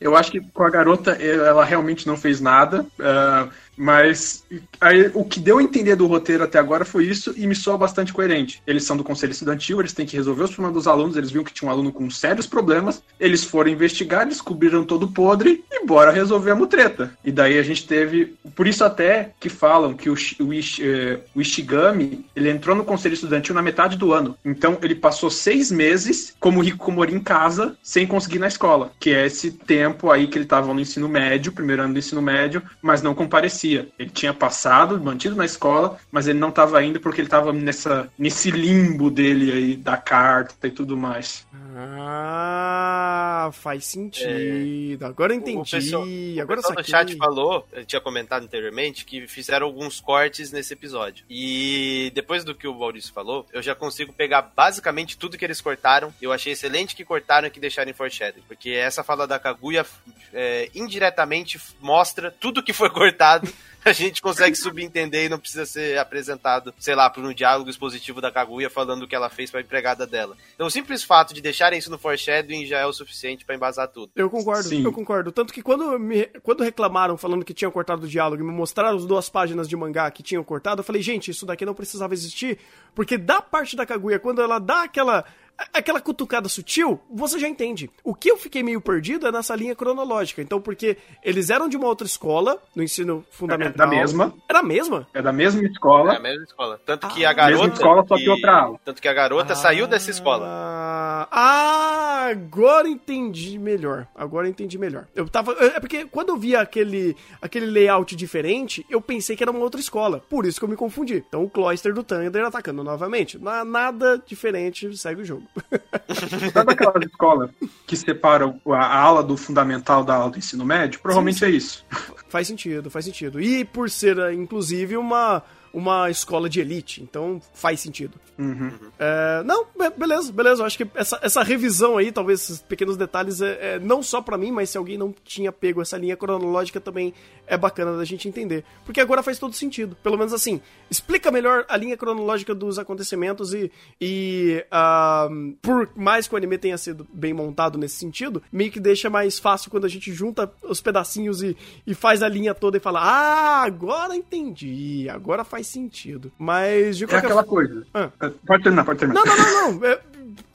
eu acho que com a garota ela realmente não fez nada, ah, mas aí, o que deu a entender do roteiro até agora foi isso e me soa bastante coerente. Eles são do conselho estudantil, eles têm que resolver os problemas dos alunos, eles viram que tinha um aluno com sérios problemas, eles foram investigar, descobriram todo podre e bora resolver a mutreta. E daí a gente teve, por isso até que falam que o, o, eh, o Ishigami, ele entrou no conselho estudantil na metade do ano. Então ele passou seis meses como Hikikomori em casa, sem conseguir ir na escola, que é esse tempo aí que ele estava no ensino médio, primeiro ano do ensino médio, mas não comparecia. Ele tinha passado, mantido na escola, mas ele não estava indo porque ele estava nessa nesse limbo dele aí da carta e tudo mais. Ah, faz sentido. Agora eu entendi. O pessoal, o Agora eu pessoal do chat falou, eu tinha comentado anteriormente, que fizeram alguns cortes nesse episódio. E depois do que o Maurício falou, eu já consigo pegar basicamente tudo que eles cortaram. Eu achei excelente que cortaram e que deixaram em foreshadowing. Porque essa fala da Kaguya é, indiretamente mostra tudo que foi (laughs) cortado (laughs) a gente consegue subentender e não precisa ser apresentado, sei lá, por um diálogo expositivo da Kaguya falando o que ela fez pra empregada dela. Então o simples fato de deixarem isso no foreshadowing já é o suficiente para embasar tudo. Eu concordo, Sim. eu concordo. Tanto que quando, me, quando reclamaram falando que tinham cortado o diálogo e me mostraram as duas páginas de mangá que tinham cortado, eu falei, gente, isso daqui não precisava existir, porque da parte da Kaguya, quando ela dá aquela aquela cutucada sutil, você já entende. O que eu fiquei meio perdido é nessa linha cronológica. Então, porque eles eram de uma outra escola, no ensino fundamental. É da mesma. Era a mesma? É da mesma É escola. a mesma escola. Tanto que Ah, a garota. mesma escola, só que outra aula. Tanto que a garota saiu dessa escola. Ah, ah, agora entendi melhor. Agora entendi melhor. Eu tava. É porque quando eu via aquele, aquele layout diferente, eu pensei que era uma outra escola. Por isso que eu me confundi. Então o Cloyster do Thunder atacando novamente. Na- Nada diferente, segue o jogo. (laughs) Sabe aquela escola que separa o- a a aula do fundamental da aula do ensino médio? Provavelmente é isso. faz sentido, faz sentido. E por ser, eh, inclusive, uma, uma escola de elite. Então faz sentido. Uhum. É, não, be- beleza, beleza. Eu acho que essa, essa revisão aí, talvez esses pequenos detalhes, é, é, não só pra mim, mas se alguém não tinha pego essa linha cronológica também é bacana da gente entender. Porque agora faz todo sentido. Pelo menos assim, explica melhor a linha cronológica dos acontecimentos e, e ah, por mais que o anime tenha sido bem montado nesse sentido, meio que deixa mais fácil quando a gente junta os pedacinhos e, e faz a linha toda e fala: Ah, agora entendi, agora faz sentido. Mas de É qualquer aquela forma. coisa. Ah. É, Pode terminar, pode terminar. Não, não, não, não. É,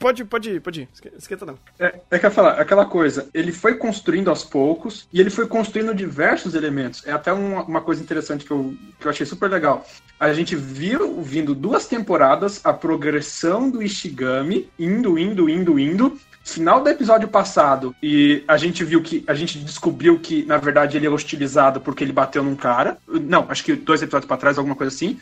pode, pode pode ir. Esque- Esquenta não. É, é que eu ia falar, aquela coisa, ele foi construindo aos poucos e ele foi construindo diversos elementos. É até uma, uma coisa interessante que eu, que eu achei super legal. A gente viu, vindo duas temporadas, a progressão do Ishigami, indo, indo, indo, indo. Final do episódio passado, e a gente viu que. A gente descobriu que, na verdade, ele é hostilizado porque ele bateu num cara. Não, acho que dois episódios pra trás, alguma coisa assim.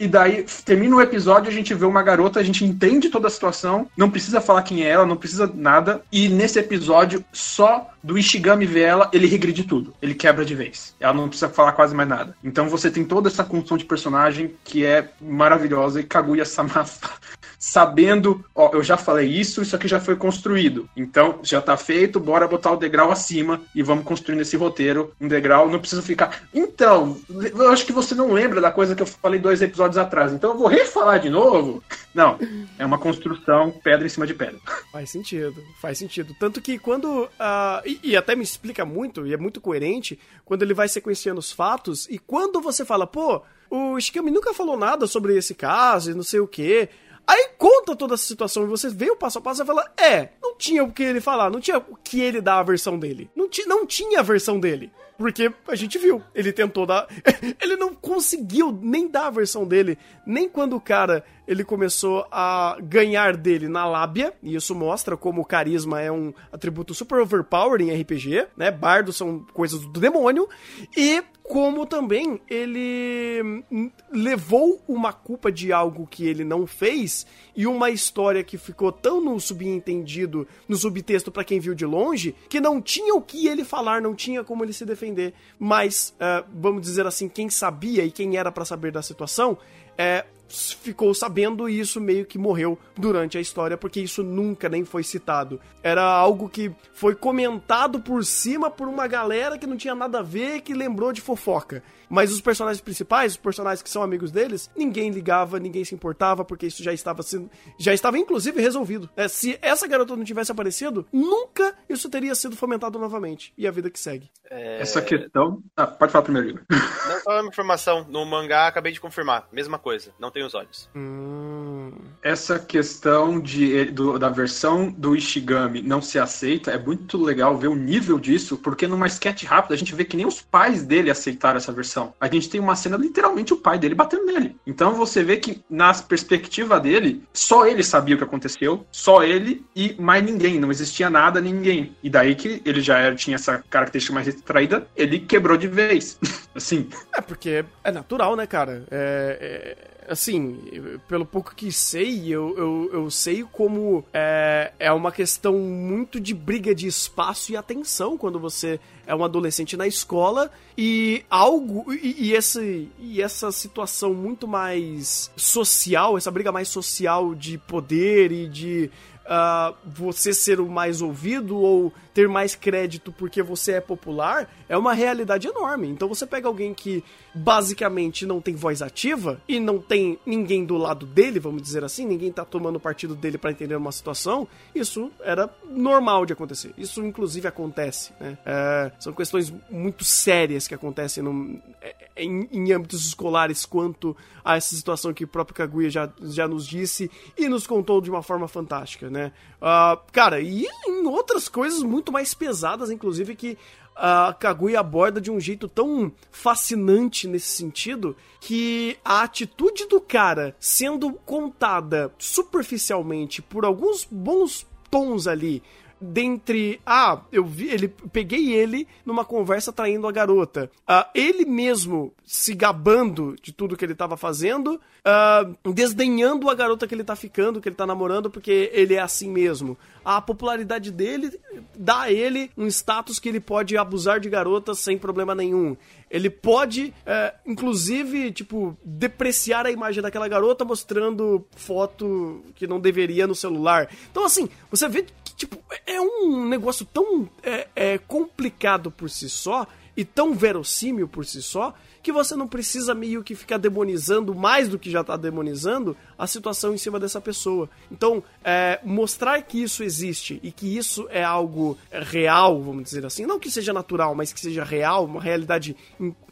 E daí, termina o episódio, a gente vê uma garota, a gente entende toda a situação, não precisa falar quem é ela, não precisa nada. E nesse episódio, só do Ishigami ver ela, ele regride tudo. Ele quebra de vez. Ela não precisa falar quase mais nada. Então você tem toda essa construção de personagem que é maravilhosa e Kaguya-sama (laughs) sabendo, ó, eu já falei isso, isso aqui já foi construído. Então, já tá feito, bora botar o degrau acima e vamos construindo esse roteiro, um degrau, não precisa ficar. Então, eu acho que você não lembra da coisa que eu falei dois episódios atrás, então eu vou refalar de novo. Não, é uma construção pedra em cima de pedra. Faz sentido, faz sentido. Tanto que quando. ah, e, até me explica muito, e é muito coerente, quando ele vai sequenciando os fatos, e quando você fala, pô, o Shikami nunca falou nada sobre esse caso e não sei o quê. Aí conta toda essa situação e você vê o passo a passo e fala: É, não tinha o que ele falar, não tinha o que ele dar a versão dele. Não, ti, não tinha a versão dele. Porque a gente viu, ele tentou dar. (laughs) ele não conseguiu nem dar a versão dele, nem quando o cara ele começou a ganhar dele na lábia, e isso mostra como o carisma é um atributo super overpower em RPG, né? Bardos são coisas do demônio, e como também ele levou uma culpa de algo que ele não fez e uma história que ficou tão no subentendido, no subtexto pra quem viu de longe, que não tinha o que ele falar, não tinha como ele se defender. Mas, ah, vamos dizer assim, quem sabia e quem era pra saber da situação, é, ficou sabendo e isso meio que morreu durante a história, porque isso nunca nem foi citado. Era algo que foi comentado por cima por uma galera que não tinha nada a ver, que lembrou de fofoca. Mas os personagens principais, os personagens que são amigos deles, ninguém ligava, ninguém se importava, porque isso já estava sendo. Já estava inclusive resolvido. É, se essa garota não tivesse aparecido, nunca isso teria sido fomentado novamente. E a vida que segue. Essa questão. Ah, pode falar primeiro, Igor. Não só uma informação. No mangá, acabei de confirmar. Mesma coisa. Não tem os olhos. Hum. Essa questão de, do- da versão do Ishigami não ser aceita é muito legal ver o nível disso, porque numa sketch rápida a gente vê que nem os pais dele aceitaram essa versão. A gente tem uma cena literalmente o pai dele batendo nele. Então você vê que na perspectiva dele, só ele sabia o que aconteceu, só ele e mais ninguém, não existia nada, ninguém. E daí que ele já era, tinha essa característica mais retraída, ele quebrou de vez. (laughs) assim, É, porque é natural, né, cara? É, é, assim, pelo pouco que sei, eu, eu, eu sei como é, é uma questão muito de briga de espaço e atenção quando você é um adolescente na escola e algo. E, e, esse, e essa situação muito mais social, essa briga mais social de poder e de uh, você ser o mais ouvido ou ter mais crédito porque você é popular é uma realidade enorme. Então você pega alguém que basicamente não tem voz ativa e não tem ninguém do lado dele, vamos dizer assim, ninguém tá tomando partido dele para entender uma situação, isso era normal de acontecer. Isso inclusive acontece, né? É, são questões muito sérias que acontecem no, é, em, em, âmbitos escolares quanto a essa situação que o próprio Kaguya já, já nos disse e nos contou de uma forma fantástica, né? Uh, cara, e em outras coisas muito mais pesadas, inclusive, que a Kaguya aborda de um jeito tão fascinante nesse sentido que a atitude do cara sendo contada superficialmente por alguns bons tons ali dentre ah, eu vi, ele peguei ele numa conversa traindo a garota. Uh, ele mesmo se gabando de tudo que ele estava fazendo, uh, desdenhando a garota que ele tá ficando, que ele tá namorando, porque ele é assim mesmo. A popularidade dele dá a ele um status que ele pode abusar de garotas sem problema nenhum. Ele pode, é, inclusive, tipo, depreciar a imagem daquela garota mostrando foto que não deveria no celular. Então, assim, você vê tipo, é um negócio tão é, é, complicado por si só e tão verossímil por si só que você não precisa meio que ficar demonizando mais do que já está demonizando a situação em cima dessa pessoa. Então, é, mostrar que isso existe e que isso é algo real, vamos dizer assim, não que seja natural, mas que seja real, uma realidade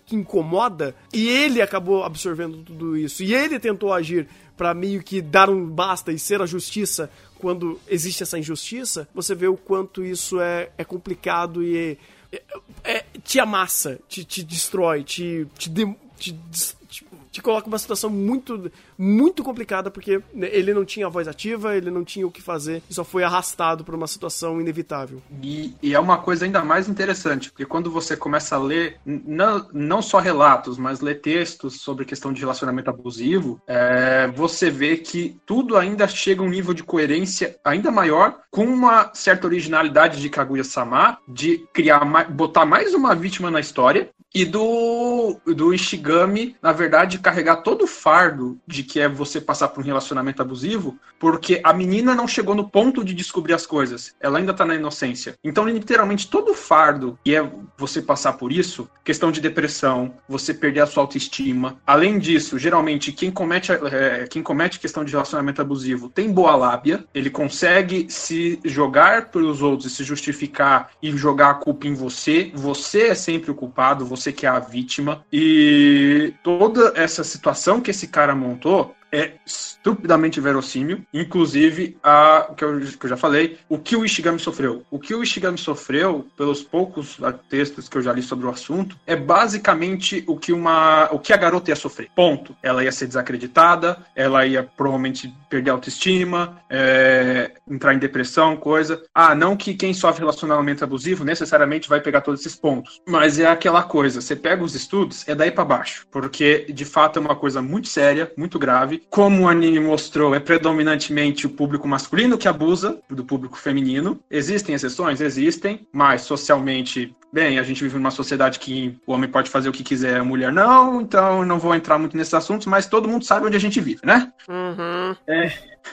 que incomoda, e ele acabou absorvendo tudo isso, e ele tentou agir para meio que dar um basta e ser a justiça quando existe essa injustiça, você vê o quanto isso é, é complicado e é, é, te amassa, te, te destrói, te, te, de, te, te, te coloca numa situação muito muito complicada porque ele não tinha voz ativa, ele não tinha o que fazer e só foi arrastado para uma situação inevitável. E, e, é uma coisa ainda mais interessante, porque quando você começa a ler não, não só relatos, mas ler textos sobre questão de relacionamento abusivo, é, você vê que tudo ainda chega a um nível de coerência ainda maior, com uma certa originalidade de Kaguya-sama, de criar, botar mais uma vítima na história, e do, do Ishigami, na verdade, carregar todo o fardo de que é você passar por um relacionamento abusivo, porque a menina não chegou no ponto de descobrir as coisas. Ela ainda tá na inocência. Então, literalmente, todo o fardo que é você passar por isso, questão de depressão, você perder a sua autoestima. Além disso, geralmente, quem comete, é, quem comete questão de relacionamento abusivo tem boa lábia, ele consegue se jogar pelos outros e se justificar e jogar a culpa em você. Você é sempre o culpado, você que é a vítima. E toda essa situação que esse cara montou é estupidamente verossímil. Inclusive, a, que, eu, que eu já falei, o que o Ishigami sofreu. O que o Ishigami sofreu, pelos poucos textos que eu já li sobre o assunto, é basicamente o que, uma, o que a garota ia sofrer. Ponto. Ela ia ser desacreditada, ela ia provavelmente perder a autoestima, é, entrar em depressão, coisa. Ah, não que quem sofre relacionamento abusivo necessariamente vai pegar todos esses pontos. Mas é aquela coisa, você pega os estudos, é daí para baixo. Porque, de fato, é uma coisa muito séria, muito grave como o anime mostrou, é predominantemente o público masculino que abusa do público feminino. Existem exceções? Existem, mas socialmente bem, a gente vive numa sociedade que o homem pode fazer o que quiser, a mulher não, então não vou entrar muito nesses assuntos, mas todo mundo sabe onde a gente vive, né? Uhum. É.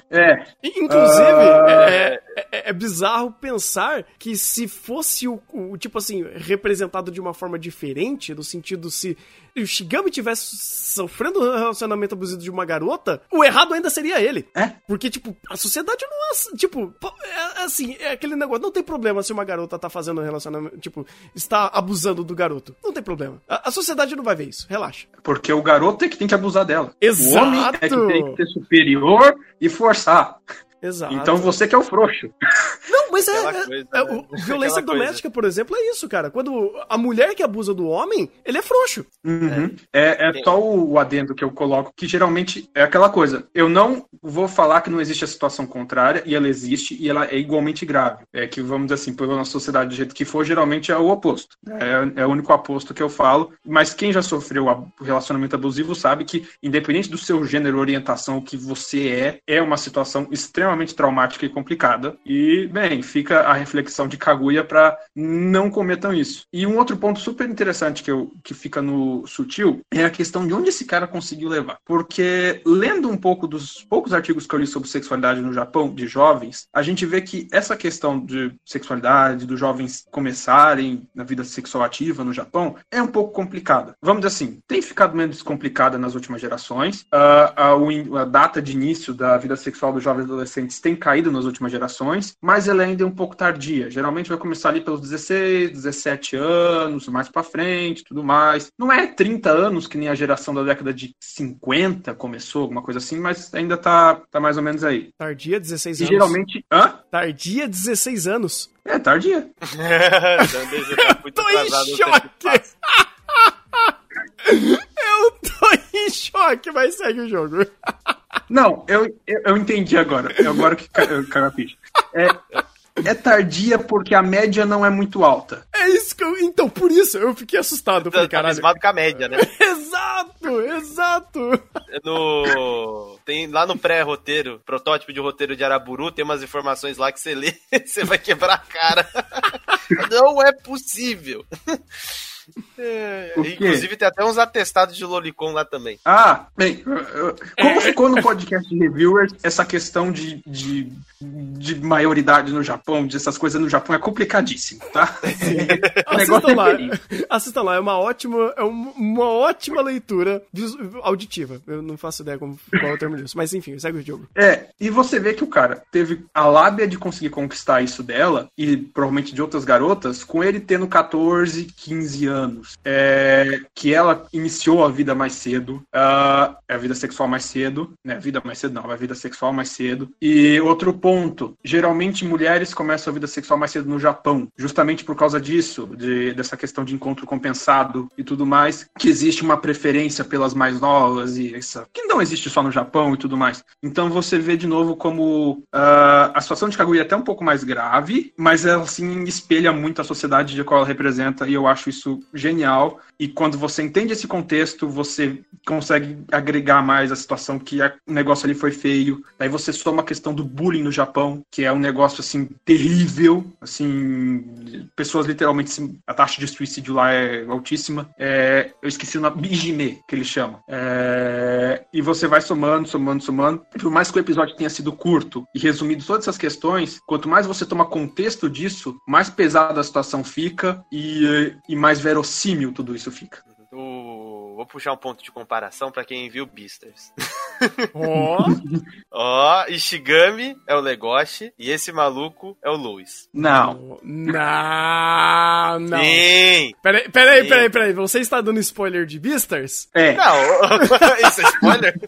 É. Inclusive, uh... é, é, é, bizarro pensar que se fosse o, o, tipo assim, representado de uma forma diferente, no sentido se o Shigami tivesse sofrendo um relacionamento abusivo de uma garota, o errado ainda seria ele. É? Porque, tipo, a sociedade não é. Tipo, é, assim, é aquele negócio. Não tem problema se uma garota tá fazendo um relacionamento. Tipo, está abusando do garoto. Não tem problema. A, a, sociedade não vai ver isso. Relaxa. Porque o garoto é que tem que abusar dela. Exato. O homem é que tem que ser superior e forçar. Exato. Então você que é o frouxo. Não, mas é, é, coisa, é, né? violência doméstica, por exemplo, é isso, cara. Quando a mulher que abusa do homem, ele é frouxo. Uhum. É, é só o, o, adendo que eu coloco, que geralmente é aquela coisa. Eu não vou falar que não existe a situação contrária, e ela existe, e ela é igualmente grave. É que, vamos dizer assim, pela nossa sociedade do jeito que for, geralmente é o oposto. É, é o único oposto que eu falo. Mas quem já sofreu o relacionamento abusivo sabe que, independente do seu gênero, orientação, o que você é, é uma situação extremamente traumática e complicada. E, bem, fica a reflexão de Kaguya para não cometam isso. E um outro ponto super interessante que, eu, que fica no sutil é a questão de onde esse cara conseguiu levar. Porque lendo um pouco dos poucos artigos que eu li sobre sexualidade no Japão, de jovens, a gente vê que essa questão de sexualidade, dos jovens começarem na vida sexual ativa no Japão, é um pouco complicada. Vamos dizer assim, tem ficado menos complicada nas últimas gerações. Uh, a, a, data de início da vida sexual dos jovens adolescentes tem caído nas últimas gerações, mas ela ainda é um pouco tardia. Geralmente vai começar ali pelos 16, 17 anos, mais para frente, tudo mais. Não é 30 anos que nem a geração da década de 50 começou, alguma coisa assim, mas ainda tá, tá mais ou menos aí. Tardia, 16 anos. E geralmente. Hã? Tardia, 16 anos. É, tardia. (laughs) tô em choque! (laughs) eu tô em choque, mas segue o jogo. Não, eu, eu, eu entendi agora. É agora que caiu a ficha. É, é tardia porque a média não é muito alta. É isso que eu. Então, por isso eu fiquei assustado. Eu falei, tá caralho. com a média, né? (laughs) exato, exato. No... Tem lá no pré-roteiro, protótipo de roteiro de Araburu, tem umas informações lá que você lê, (laughs) você vai quebrar a cara. (laughs) não é possível. É, inclusive tem até uns atestados de Lolicon lá também. Ah, bem, como ficou no podcast de reviewers, essa questão de, de, de maioridade no Japão, dessas coisas no Japão é complicadíssimo, tá? (laughs) o negócio Assista é lá. Assista lá, é uma ótima, é uma ótima leitura auditiva. Eu não faço ideia como, qual é o termo disso, mas enfim, segue o jogo. É, e você vê que o cara teve a lábia de conseguir conquistar isso dela, e provavelmente de outras garotas, com ele tendo 14, 15 anos anos, é, que ela iniciou a vida mais cedo, uh, a vida sexual mais cedo, né? Vida mais cedo não, a vida sexual mais cedo. E outro ponto, geralmente mulheres começam a vida sexual mais cedo no Japão, justamente por causa disso, de, dessa questão de encontro compensado e tudo mais, que existe uma preferência pelas mais novas e essa que não existe só no Japão e tudo mais. Então você vê de novo como uh, a situação de Kaguya é até um pouco mais grave, mas ela assim espelha muito a sociedade de qual ela representa e eu acho isso genial. E quando você entende esse contexto, você consegue agregar mais a situação que o negócio ali foi feio. Daí você soma a questão do bullying no Japão, que é um negócio assim terrível, assim, pessoas literalmente a taxa de suicídio lá é altíssima. É, eu esqueci o nome, Bijime, que eles chamam. É, e você vai somando, somando, somando. Por mais que o episódio tenha sido curto e resumido todas essas questões, quanto mais você toma contexto disso, mais pesada a situação fica e, e mais verossímil tudo isso fica. Vou puxar um ponto de comparação para quem viu Beasters. (laughs) Ó, (laughs) ó, Ishigami é o Legoshi e esse maluco é o Louis. Não. Não, não. Sim. Peraí, peraí, peraí, peraí. Você está dando spoiler de Beasters? É. Não, (laughs) isso é spoiler?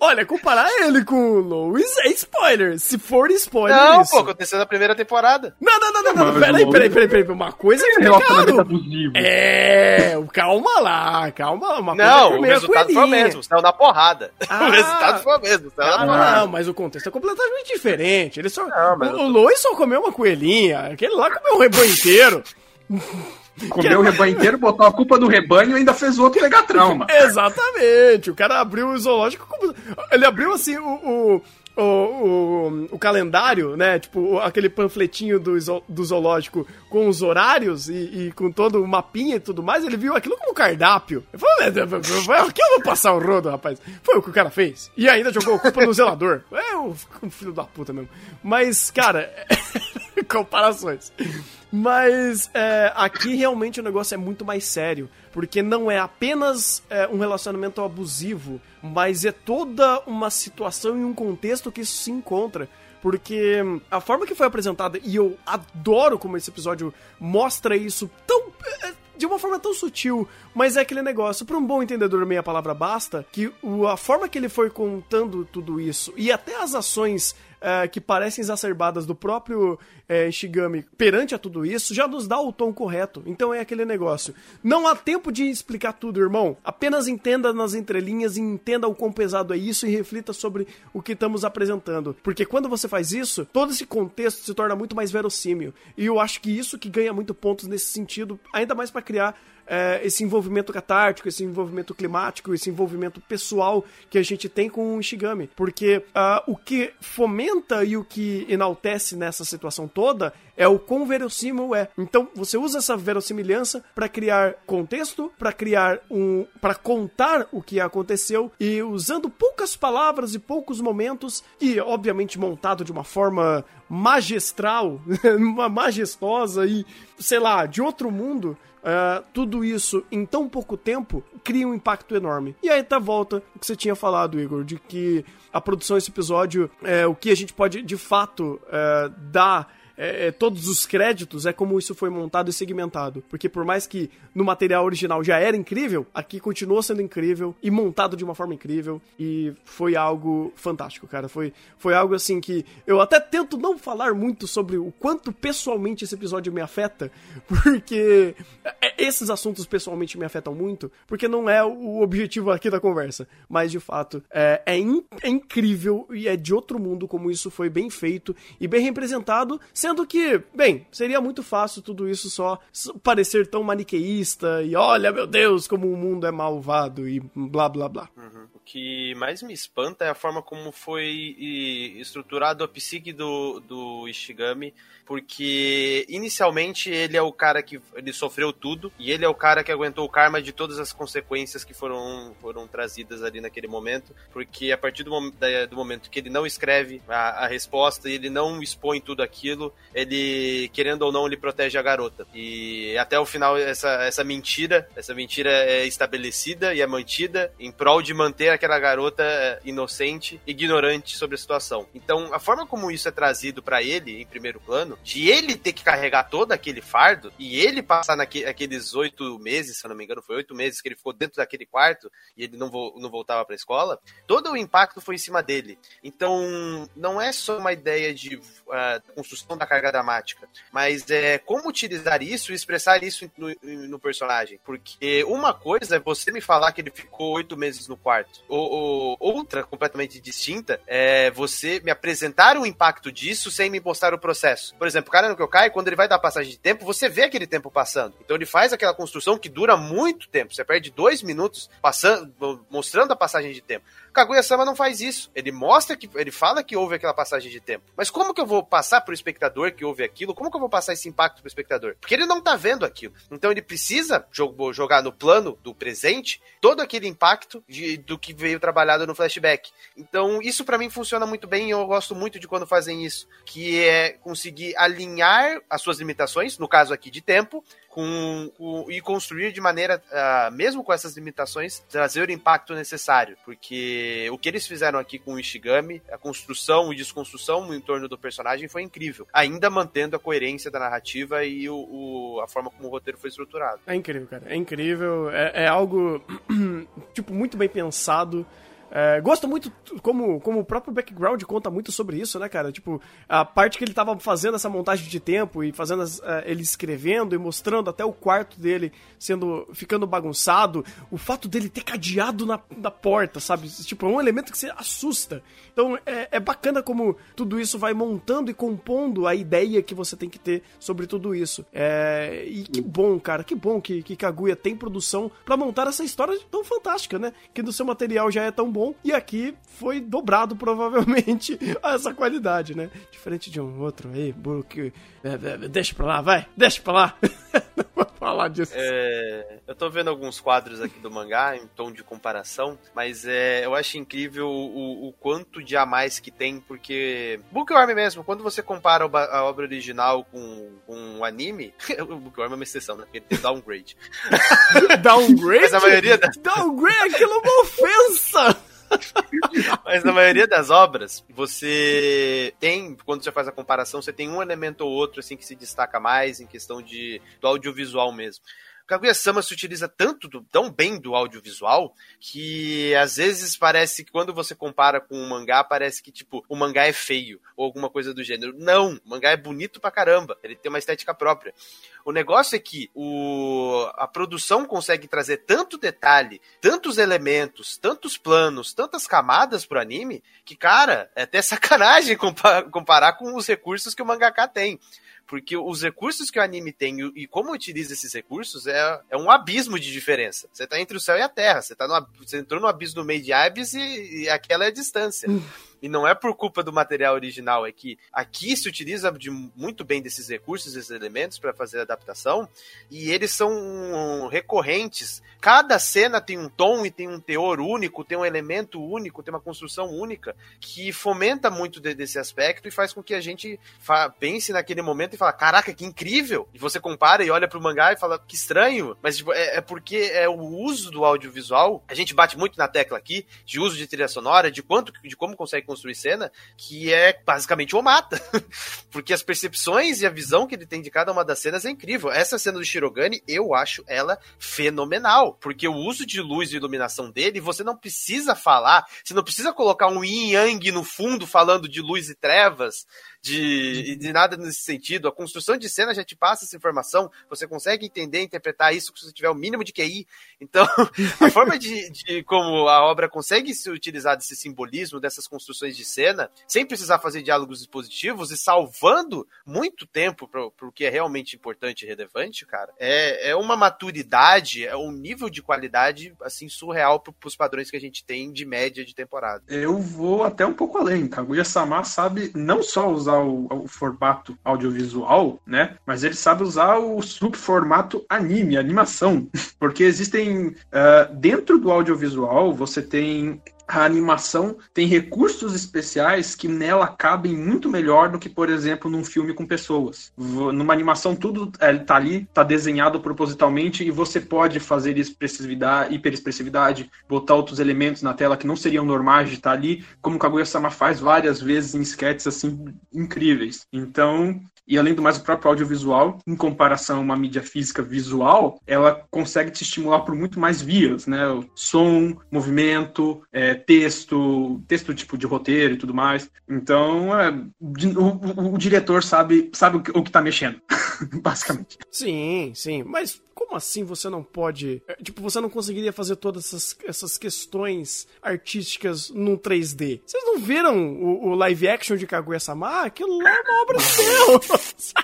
Olha, comparar ele com o Louis é spoiler. Se for spoiler. Não, isso. pô, aconteceu na primeira temporada. Não, não, não, não, não. Mas Peraí, o peraí, peraí, peraí. Uma coisa é pecado. abusivo. É, calma lá, calma lá. Uma coisa é Não, o comer a resultado foi o mesmo, saiu na porrada. Ah. O resultado foi o mesmo, na Ah, não, mas o contexto é completamente diferente. Ele só, Não, o, o Lois só comeu uma coelhinha. Aquele lá comeu um rebanho inteiro. Comeu o rebanho inteiro, botou a culpa no rebanho e ainda fez o outro pegar trauma. Exatamente. O cara abriu o zoológico. Ele abriu assim o. o... O, o, o calendário, né? Tipo, aquele panfletinho do, do zoológico com os horários e, e com todo o mapinha e tudo mais, ele viu aquilo como cardápio. Falou, "É, aqui eu vou passar o rodo, rapaz. Foi o que o cara fez. E ainda jogou culpa no zelador. É um (laughs) filho da puta mesmo. Mas, cara, (laughs) comparações. Mas é, aqui realmente o negócio é muito mais sério. Porque não é apenas é, um relacionamento abusivo, mas é toda uma situação e um contexto que isso se encontra. Porque hum, a forma que foi apresentada, e eu adoro como esse episódio mostra isso tão. é, de uma forma tão sutil, mas é aquele negócio, para um bom entendedor meia palavra basta, que a forma que ele foi contando tudo isso, e até as ações eh, que parecem exacerbadas do próprio Shigami perante a tudo isso, já nos dá o tom correto. Então é aquele negócio. Não há tempo de explicar tudo, irmão. Apenas entenda nas entrelinhas e entenda o quão pesado é isso e reflita sobre o que estamos apresentando. Porque quando você faz isso, todo esse contexto se torna muito mais verossímil. E eu acho que isso que ganha muito pontos nesse sentido, ainda mais para criar é, esse envolvimento catártico, esse envolvimento climático, esse envolvimento pessoal que a gente tem com o Ishigami. Porque ah, o que fomenta e o que enaltece nessa situação toda toda é o quão verossímil é. Então, você usa essa verossimilhança para criar contexto, para criar um, para contar o que aconteceu e usando poucas palavras e poucos momentos e obviamente montado de uma forma magistral, (laughs) majestosa e sei lá, de outro mundo. Uh, tudo isso em tão pouco tempo cria um impacto enorme. E aí tá volta o que você tinha falado, Igor, de que a produção desse episódio, é, o que a gente pode de fato uh, dar é, é, todos os créditos é como isso foi montado e segmentado. Porque por mais que no material original já era incrível, aqui continuou sendo incrível e montado de uma forma incrível. E foi algo fantástico, cara. Foi, foi algo assim que eu até tento não falar muito sobre o quanto pessoalmente esse episódio me afeta, (laughs) porque é, esses assuntos pessoalmente me afetam muito, porque não é o objetivo aqui da conversa. Mas de fato, é, é, in, é incrível e é de outro mundo como isso foi bem feito e bem representado, sendo Sendo que, bem, seria muito fácil tudo isso só parecer tão maniqueísta e olha, meu Deus, como o mundo é malvado e blá blá blá. Uhum. Que mais me espanta é a forma como foi estruturado a psique do, do Ishigami porque inicialmente ele é o cara que ele sofreu tudo e ele é o cara que aguentou o karma de todas as consequências que foram, foram trazidas ali naquele momento, porque a partir do, do momento que ele não escreve a, a, resposta e ele não expõe tudo aquilo, ele, querendo ou não, ele protege a garota. E até o final essa, essa mentira, essa mentira é estabelecida e é mantida em prol de manter aquela garota inocente, ignorante sobre a situação. Então, a forma como isso é trazido para ele em primeiro plano de ele ter que carregar todo aquele fardo e ele passar naqueles oito meses, se eu não me engano, foi oito meses que ele ficou dentro daquele quarto e ele não, vo, não voltava para a escola, todo o impacto foi em cima dele. Então, não é só uma ideia de uh, construção da carga dramática, mas é como utilizar isso e expressar isso no, no, personagem. Porque uma coisa é você me falar que ele ficou oito meses no quarto, ou, ou, outra completamente distinta é você me apresentar o impacto disso sem me mostrar o processo. Por exemplo, o cara no Kyokai, quando ele vai dar passagem de tempo, você vê aquele tempo passando. Então ele faz aquela construção que dura muito tempo. Você perde dois minutos passando, mostrando a passagem de tempo. Kaguya-sama não faz isso. Ele mostra que. Ele fala que houve aquela passagem de tempo. Mas como que eu vou passar pro espectador que houve aquilo? Como que eu vou passar esse impacto pro espectador? Porque ele não tá vendo aquilo. Então ele precisa jogar no plano do presente todo aquele impacto de, do que veio trabalhado no flashback. Então isso para mim funciona muito bem e eu gosto muito de quando fazem isso. Que é conseguir alinhar as suas limitações, no caso aqui de tempo, com, com, e construir de maneira, uh, mesmo com essas limitações, trazer o impacto necessário. Porque o que eles fizeram aqui com o Ishigami, a construção e desconstrução em torno do personagem foi incrível. Ainda mantendo a coerência da narrativa e o, o a forma como o roteiro foi estruturado. É incrível, cara. É incrível. É, é algo, (clears throat) tipo, muito bem pensado. É, gosto muito como, como o próprio background conta muito sobre isso, né, cara? Tipo, a parte que ele tava fazendo essa montagem de tempo e fazendo as, uh, ele escrevendo e mostrando até o quarto dele sendo ficando bagunçado, o fato dele ter cadeado na, na porta, sabe? Tipo, é um elemento que você assusta. Então é, é bacana como tudo isso vai montando e compondo a ideia que você tem que ter sobre tudo isso. É, e que bom, cara, que bom que, que Kaguya tem produção para montar essa história tão fantástica, né? Que no seu material já é tão bom bom, e aqui foi dobrado provavelmente (laughs) essa qualidade, né? Diferente de um outro aí, que é, é, deixa pra lá, vai, deixa pra lá. (laughs) Não vou falar disso. É, eu tô vendo alguns quadros aqui do mangá em tom de comparação, mas é, eu acho incrível o, o quanto de a mais que tem, porque Bookworm mesmo, quando você compara a obra original com, com (laughs) o anime, o Bookworm é uma exceção, né? Porque tem downgrade. downgrade? Mas a maioria da... Downgrade? Aquilo é uma ofensa! Mas na maioria das obras, você tem, quando você faz a comparação, você tem um elemento ou outro assim que se destaca mais em questão de do audiovisual mesmo. Kaguya-sama se utiliza tanto, do, tão bem do audiovisual, que às vezes parece que quando você compara com o mangá, parece que, tipo, o mangá é feio, ou alguma coisa do gênero. Não, o mangá é bonito pra caramba, ele tem uma estética própria. O negócio é que o, a produção consegue trazer tanto detalhe, tantos elementos, tantos planos, tantas camadas pro anime, que, cara, é até (laughs) sacanagem comparar com os recursos que o mangaka tem porque os recursos que o anime tem e como utiliza esses recursos é, é um abismo de diferença. Você tá entre o céu e a terra, você, tá no, você entrou no abismo do meio de Abyss e, e aquela é a distância. Hum. E não é por culpa do material original, é que aqui se utiliza de muito bem desses recursos, desses elementos para fazer a adaptação, e eles são recorrentes. Cada cena tem um tom e tem um teor único, tem um elemento único, tem uma construção única, que fomenta muito de, desse aspecto e faz com que a gente pense naquele momento e fala, caraca, que incrível! E você compara e olha pro mangá e fala, que estranho, mas tipo, é, é porque é o uso do audiovisual, a gente bate muito na tecla aqui, de uso de trilha sonora, de quanto, de como consegue construir cena, que é basicamente o mata. (laughs) porque as percepções e a visão que ele tem de cada uma das cenas é incrível. Essa cena do Shirogane, eu acho ela fenomenal, porque o uso de luz e iluminação dele, você não precisa falar, você não precisa colocar um yin yang no fundo falando de luz e trevas, de, de nada nesse sentido. A construção de cena já te passa essa informação, você consegue entender, interpretar isso se você tiver o mínimo de QI. Então, (laughs) a forma de, de como a obra consegue se utilizar desse simbolismo, dessas construções de cena, sem precisar fazer diálogos expositivos e salvando muito tempo para o que é realmente importante e relevante, cara, é, é uma maturidade, é um nível de qualidade, assim, surreal para os padrões que a gente tem de média de temporada. Eu vou até um pouco além. Kaguya-sama sabe não só usar usar o, o, formato audiovisual, né? Mas ele sabe usar o subformato anime, animação. (laughs) Porque existem. Uh, dentro do audiovisual, você tem a animação tem recursos especiais que nela cabem muito melhor do que, por exemplo, num filme com pessoas. Numa animação, tudo é, tá ali, tá desenhado propositalmente e você pode fazer expressividade, hiperexpressividade, botar outros elementos na tela que não seriam normais de estar tá ali, como o Kaguya-sama faz várias vezes em sketches assim incríveis. Então, e além do mais, o próprio audiovisual, em comparação a uma mídia física visual, ela consegue te estimular por muito mais vias, né? Som, movimento, é, texto, texto tipo de roteiro e tudo mais. Então, é, o, o, o, diretor sabe, sabe o que, o que tá mexendo, (laughs) (laughs) basicamente. Sim, sim. Mas como assim você não pode. É, tipo, você não conseguiria fazer todas essas, essas questões artísticas num 3D? Vocês não viram o, o live action de Kaguya-sama? Aquilo lá é uma obra de Deus!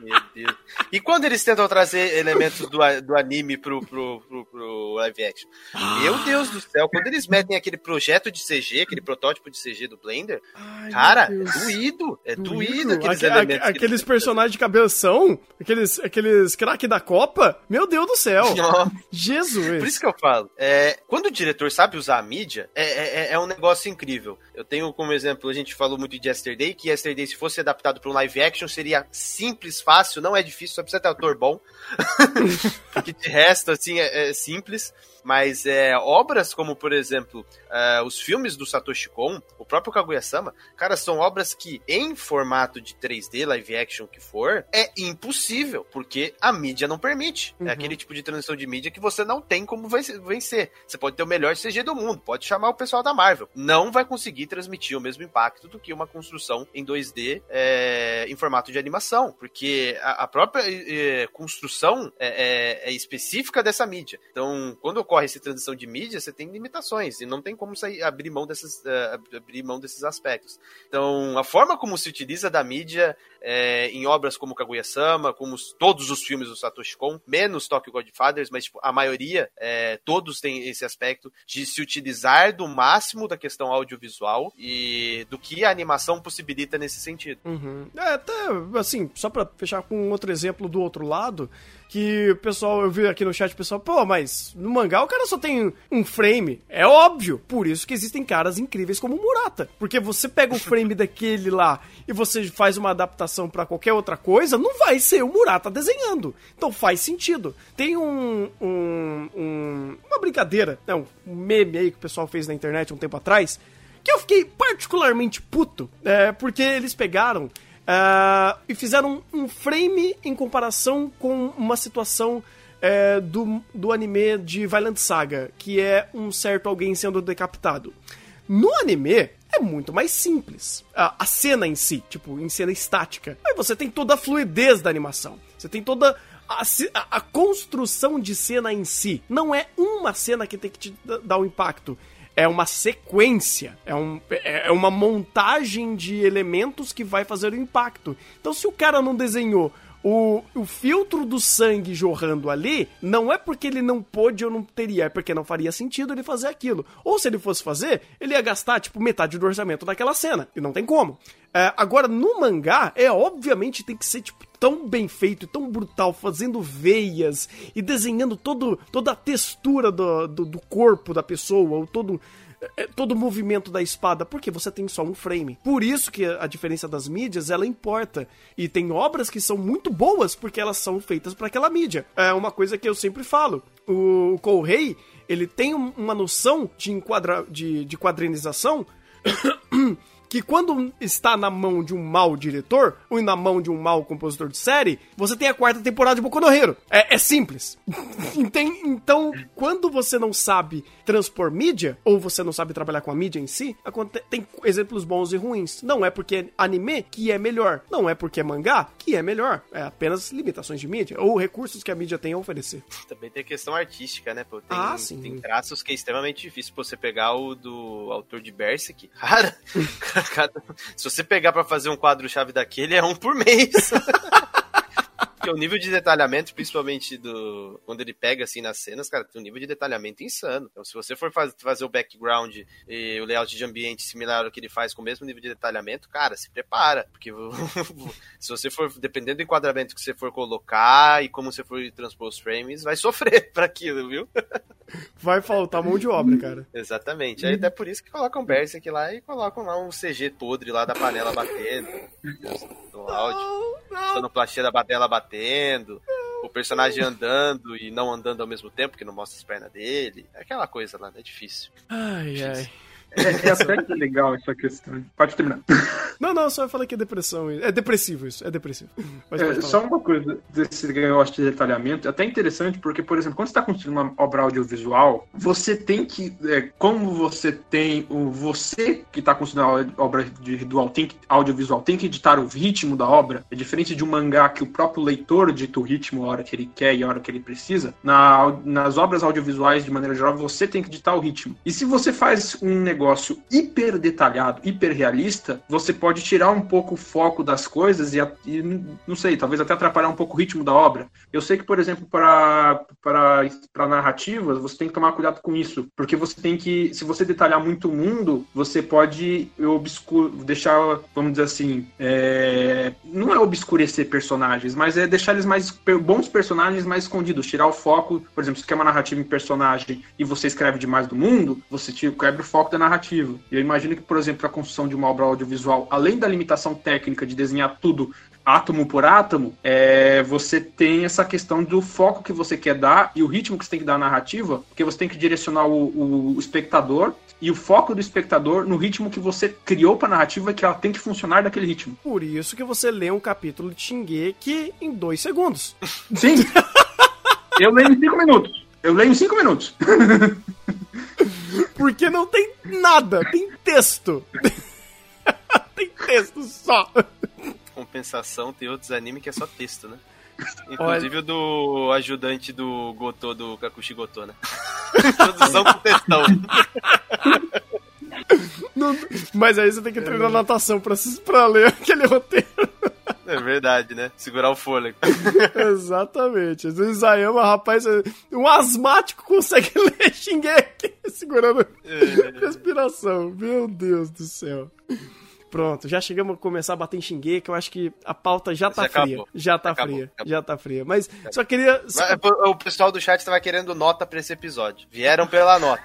Meu Deus. E quando eles tentam trazer elementos do, do anime pro, pro, pro, pro live action? Ah. Meu Deus do céu, quando eles metem aquele projeto de CG, aquele protótipo de CG do Blender, Ai, cara, é doído. É doído, doído aqueles elementos. aqueles personagens de cabeção, aqueles, aqueles craque da Copa, meu Deus do céu. (laughs) Não. Jesus. Por isso que eu falo, é, quando o diretor sabe usar a mídia, é, é, é um negócio incrível. Eu tenho como exemplo, a gente falou muito de Yesterday, que Yesterday, se fosse adaptado para um live action, seria simples, fácil, não é difícil, só precisa ter ator bom. (laughs) Porque de resto, assim, é, é simples. Mas é, obras como, por exemplo, uh, os filmes do Satoshi Kon, o próprio Kaguya-sama, cara, são obras que, em formato de 3D, live action que for, é impossível, porque a mídia não permite. É uhum. É aquele tipo de transição de mídia que você não tem como vencer. Você pode ter o melhor CG do mundo, pode chamar o pessoal da Marvel. Não vai conseguir transmitir o mesmo impacto do que uma construção em 2D é, em formato de animação, porque a, a própria é, construção é, é, é específica dessa mídia. Então, quando ocorre essa transição de mídia, você tem limitações e não tem como sair, abrir, mão desses, uh, abrir mão desses aspectos. Então, a forma como se utiliza da mídia é, em obras como Kaguya-sama, como os, todos os filmes do Satoshi Kon, menos Tokyo Godfathers, mas tipo, a maioria, é, todos têm esse aspecto de se utilizar do máximo da questão audiovisual e do que a animação possibilita nesse sentido. Uhum. É, até, assim, só para fechar com um outro exemplo do outro lado, que o pessoal, eu vi aqui no chat, o pessoal, pô, mas no mangá o cara só tem um frame. É óbvio. Por isso que existem caras incríveis como o Murata. Porque você pega o frame (laughs) daquele lá e você faz uma adaptação para qualquer outra coisa, não vai ser o Murata desenhando. Então faz sentido. Tem um, um, um uma brincadeira, né, um meme aí que o pessoal fez na internet um tempo atrás, que eu fiquei particularmente puto, é, porque eles pegaram Uh, e fizeram um frame em comparação com uma situação uh, do, do anime de Violent Saga, que é um certo alguém sendo decapitado. No anime, é muito mais simples. A, a cena em si, tipo, em cena estática. Aí você tem toda a fluidez da animação. Você tem toda a, a, a, construção de cena em si. Não é uma cena que tem que te dar o um impacto é uma sequência, é, um, é, é uma montagem de elementos que vai fazer o impacto. Então, se o cara não desenhou o, o filtro do sangue jorrando ali não é porque ele não pôde ou não teria, é porque não faria sentido ele fazer aquilo. Ou se ele fosse fazer, ele ia gastar, tipo, metade do orçamento daquela cena. E não tem como. É, agora, no mangá, é obviamente tem que ser, tipo, tão bem feito, tão brutal, fazendo veias e desenhando todo, toda a textura do, do, do corpo da pessoa, ou todo é, todo o movimento da espada, porque você tem só um frame. Por isso que a diferença das mídias, ela importa. E tem obras que são muito boas porque elas são feitas para aquela mídia. É uma coisa que eu sempre falo. O Correi, ele tem uma noção de, enquadra, de, de quadrinização (coughs) que quando está na mão de um mau diretor, ou na mão de um mau compositor de série, você tem a quarta temporada de Boku no Hero. É, é simples. (laughs) então, quando você não sabe transpor mídia, ou você não sabe trabalhar com a mídia em si, tem exemplos bons e ruins. Não é porque é anime que é melhor. Não é porque é mangá que é melhor. É apenas limitações de mídia, ou recursos que a mídia tem a oferecer. Também tem a questão artística, né? Pô, tem, ah, sim. tem traços que é extremamente difícil você pegar o do autor de Berserk. (laughs) Cara, (laughs) se você pegar para fazer um quadro-chave daquele, é um por mês. (laughs) Porque o nível de detalhamento, principalmente do. Quando ele pega assim nas cenas, cara, tem um nível de detalhamento insano. Então, se você for faz, fazer o background e o layout de ambiente similar ao que ele faz com o mesmo nível de detalhamento, cara, se prepara. Porque (laughs) se você for, dependendo do enquadramento que você for colocar e como você for transpor os frames, vai sofrer (laughs) para aquilo, viu? Vai faltar mão de obra, cara. Exatamente. Aí até por isso que colocam Berserk lá e colocam lá um CG podre lá da panela batendo. Do áudio. Sonoplastia da panela batendo. O personagem andando e não andando ao mesmo tempo, que não mostra as pernas dele. É aquela coisa lá, né? É difícil. Ai, difícil. ai. É, é até legal essa questão. Pode terminar. Não, não, só eu falei que é depressão. É depressivo isso, é depressivo. É, só uma coisa desse negócio de detalhamento, é até interessante porque, por exemplo, quando você está construindo uma obra audiovisual, você tem que, é, como você tem o você que está construindo a obra individual, tem que, audiovisual, tem que editar o ritmo da obra, é diferente de um mangá que o próprio leitor dita o ritmo a hora que ele quer e a hora que ele precisa. Na, nas obras audiovisuais, de maneira geral, você tem que editar o ritmo. E se você faz um negócio negócio hiper detalhado, hiper realista, você pode tirar um pouco o foco das coisas e, e, não sei, talvez até atrapalhar um pouco o ritmo da obra. Eu sei que, por exemplo, para narrativas, você tem que tomar cuidado com isso, porque você tem que, se você detalhar muito o mundo, você pode obscur, deixar, vamos dizer assim, é, não é obscurecer personagens, mas é deixar eles mais bons personagens mais escondidos, tirar o foco, por exemplo, se quer uma narrativa em personagem e você escreve demais do mundo, você quebra o foco da narrativa. E eu imagino que, por exemplo, a construção de uma obra audiovisual, além da limitação técnica de desenhar tudo átomo por átomo, é, você tem essa questão do foco que você quer dar e o ritmo que você tem que dar à narrativa, porque você tem que direcionar o, o espectador e o foco do espectador no ritmo que você criou para a narrativa que ela tem que funcionar daquele ritmo. Por isso que você lê um capítulo de Shingeki em dois segundos. Sim. (laughs) Eu leio em cinco minutos. Eu leio em cinco minutos. (laughs) Porque não tem nada, tem texto. (laughs) tem texto só. Compensação, tem outros animes que é só texto, né? Inclusive Olha. o do ajudante do Gotô, do Kakushi Gotô, né? (laughs) Introdução com textão. Não, mas aí você tem que treinar natação pra, pra ler aquele roteiro. É verdade, né? Segurar o fôlego. (laughs) Exatamente. Às vezes Isayama, rapaz, um asmático consegue (laughs) ler Shingeki segurando é. respiração. Meu Deus do céu. Pronto, já chegamos a começar a bater em Shingeki, eu acho que a pauta já tá fria. Já tá acabou, fria. Acabou. Já tá fria. Mas só queria. O pessoal do chat tava querendo nota pra esse episódio. Vieram pela nota.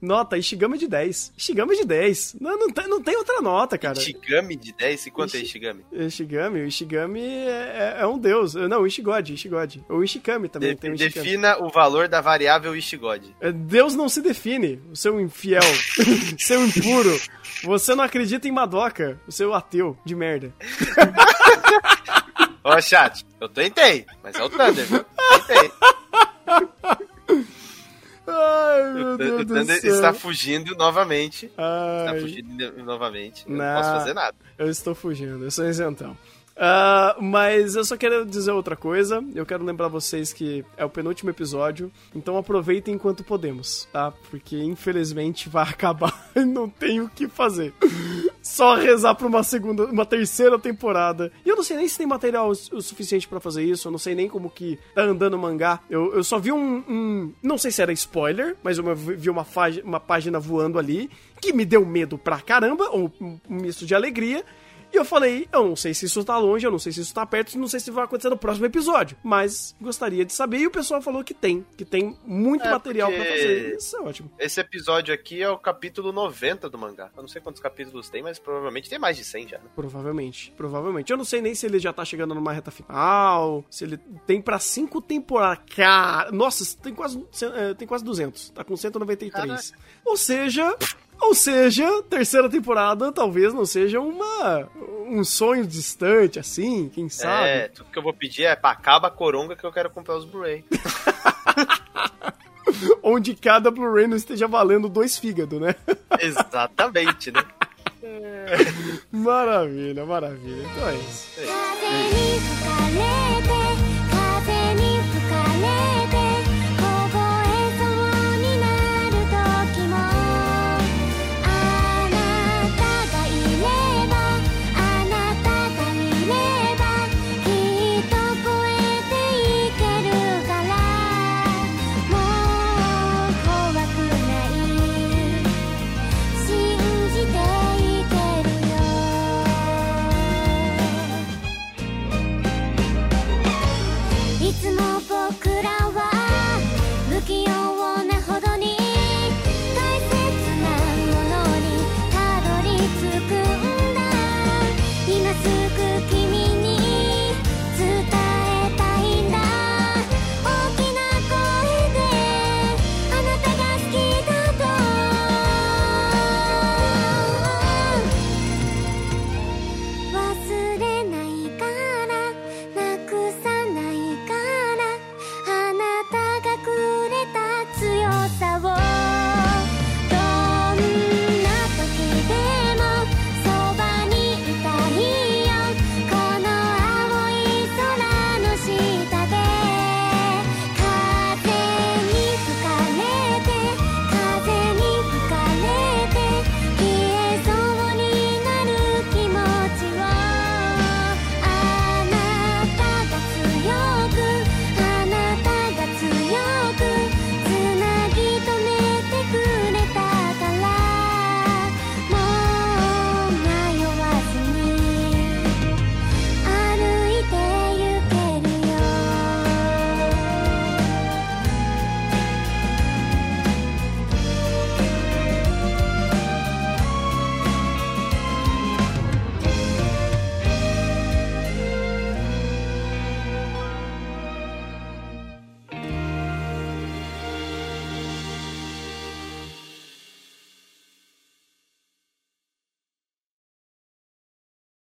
Nota, Ishigami de 10. Ishigami de 10. Não, não, tem, não tem outra nota, cara. Ishigami de 10? E quanto Ishi... é Ishigami? Ishigami, o Ishigami é, é, é um deus. Não, o Ishigod, Ishigod. O Ishikami também de, tem o Ishikami. Defina o valor da variável Ishigod. É, deus não se define, o seu infiel, (laughs) seu impuro. Você não acredita em Madoka, o seu ateu de merda. Ó, chat, eu tentei, mas é o Thunder, viu? Tentei. (laughs) Ai, meu Deus o Thunder do está fugindo novamente. Ai. Está fugindo novamente. Eu não, não posso fazer nada. Eu estou fugindo, eu sou isentão. Uh, mas eu só quero dizer outra coisa. Eu quero lembrar vocês que é o penúltimo episódio, então aproveitem enquanto podemos, tá? Porque infelizmente vai (laughs) acabar e não tem o que fazer. só rezar pra uma segunda, uma terceira temporada. E eu não sei nem se tem material o suficiente para fazer isso, eu não sei nem como que tá andando o mangá. Eu, eu só vi um, um, Não sei se era spoiler, mas eu vi uma, uma página voando ali que me deu medo pra caramba, ou um misto de alegria. E eu falei, eu não sei se isso tá longe, eu não sei se isso tá perto, não sei se vai acontecer no próximo episódio. Mas gostaria de saber. E o pessoal falou que tem, que tem muito é material para fazer. Isso é ótimo. Esse episódio aqui é o capítulo 90 do mangá. Eu não sei quantos capítulos tem, mas provavelmente tem mais de 100 já. Né? Provavelmente, provavelmente. Eu não sei nem se ele já tá chegando numa reta final, se ele tem para cinco temporadas. Cara, nossa, tem quase, é, tem quase 200. Tá com 193. Caraca. Ou seja, ou seja, terceira temporada talvez não seja uma um sonho distante, assim, quem sabe. É, tudo que eu vou pedir é pra acaba a coronga que eu quero comprar os Blu-ray. (laughs) Onde cada Blu-ray não esteja valendo dois fígados, né? (laughs) Exatamente, né? (laughs) Maravilha, maravilha. Então é isso. É.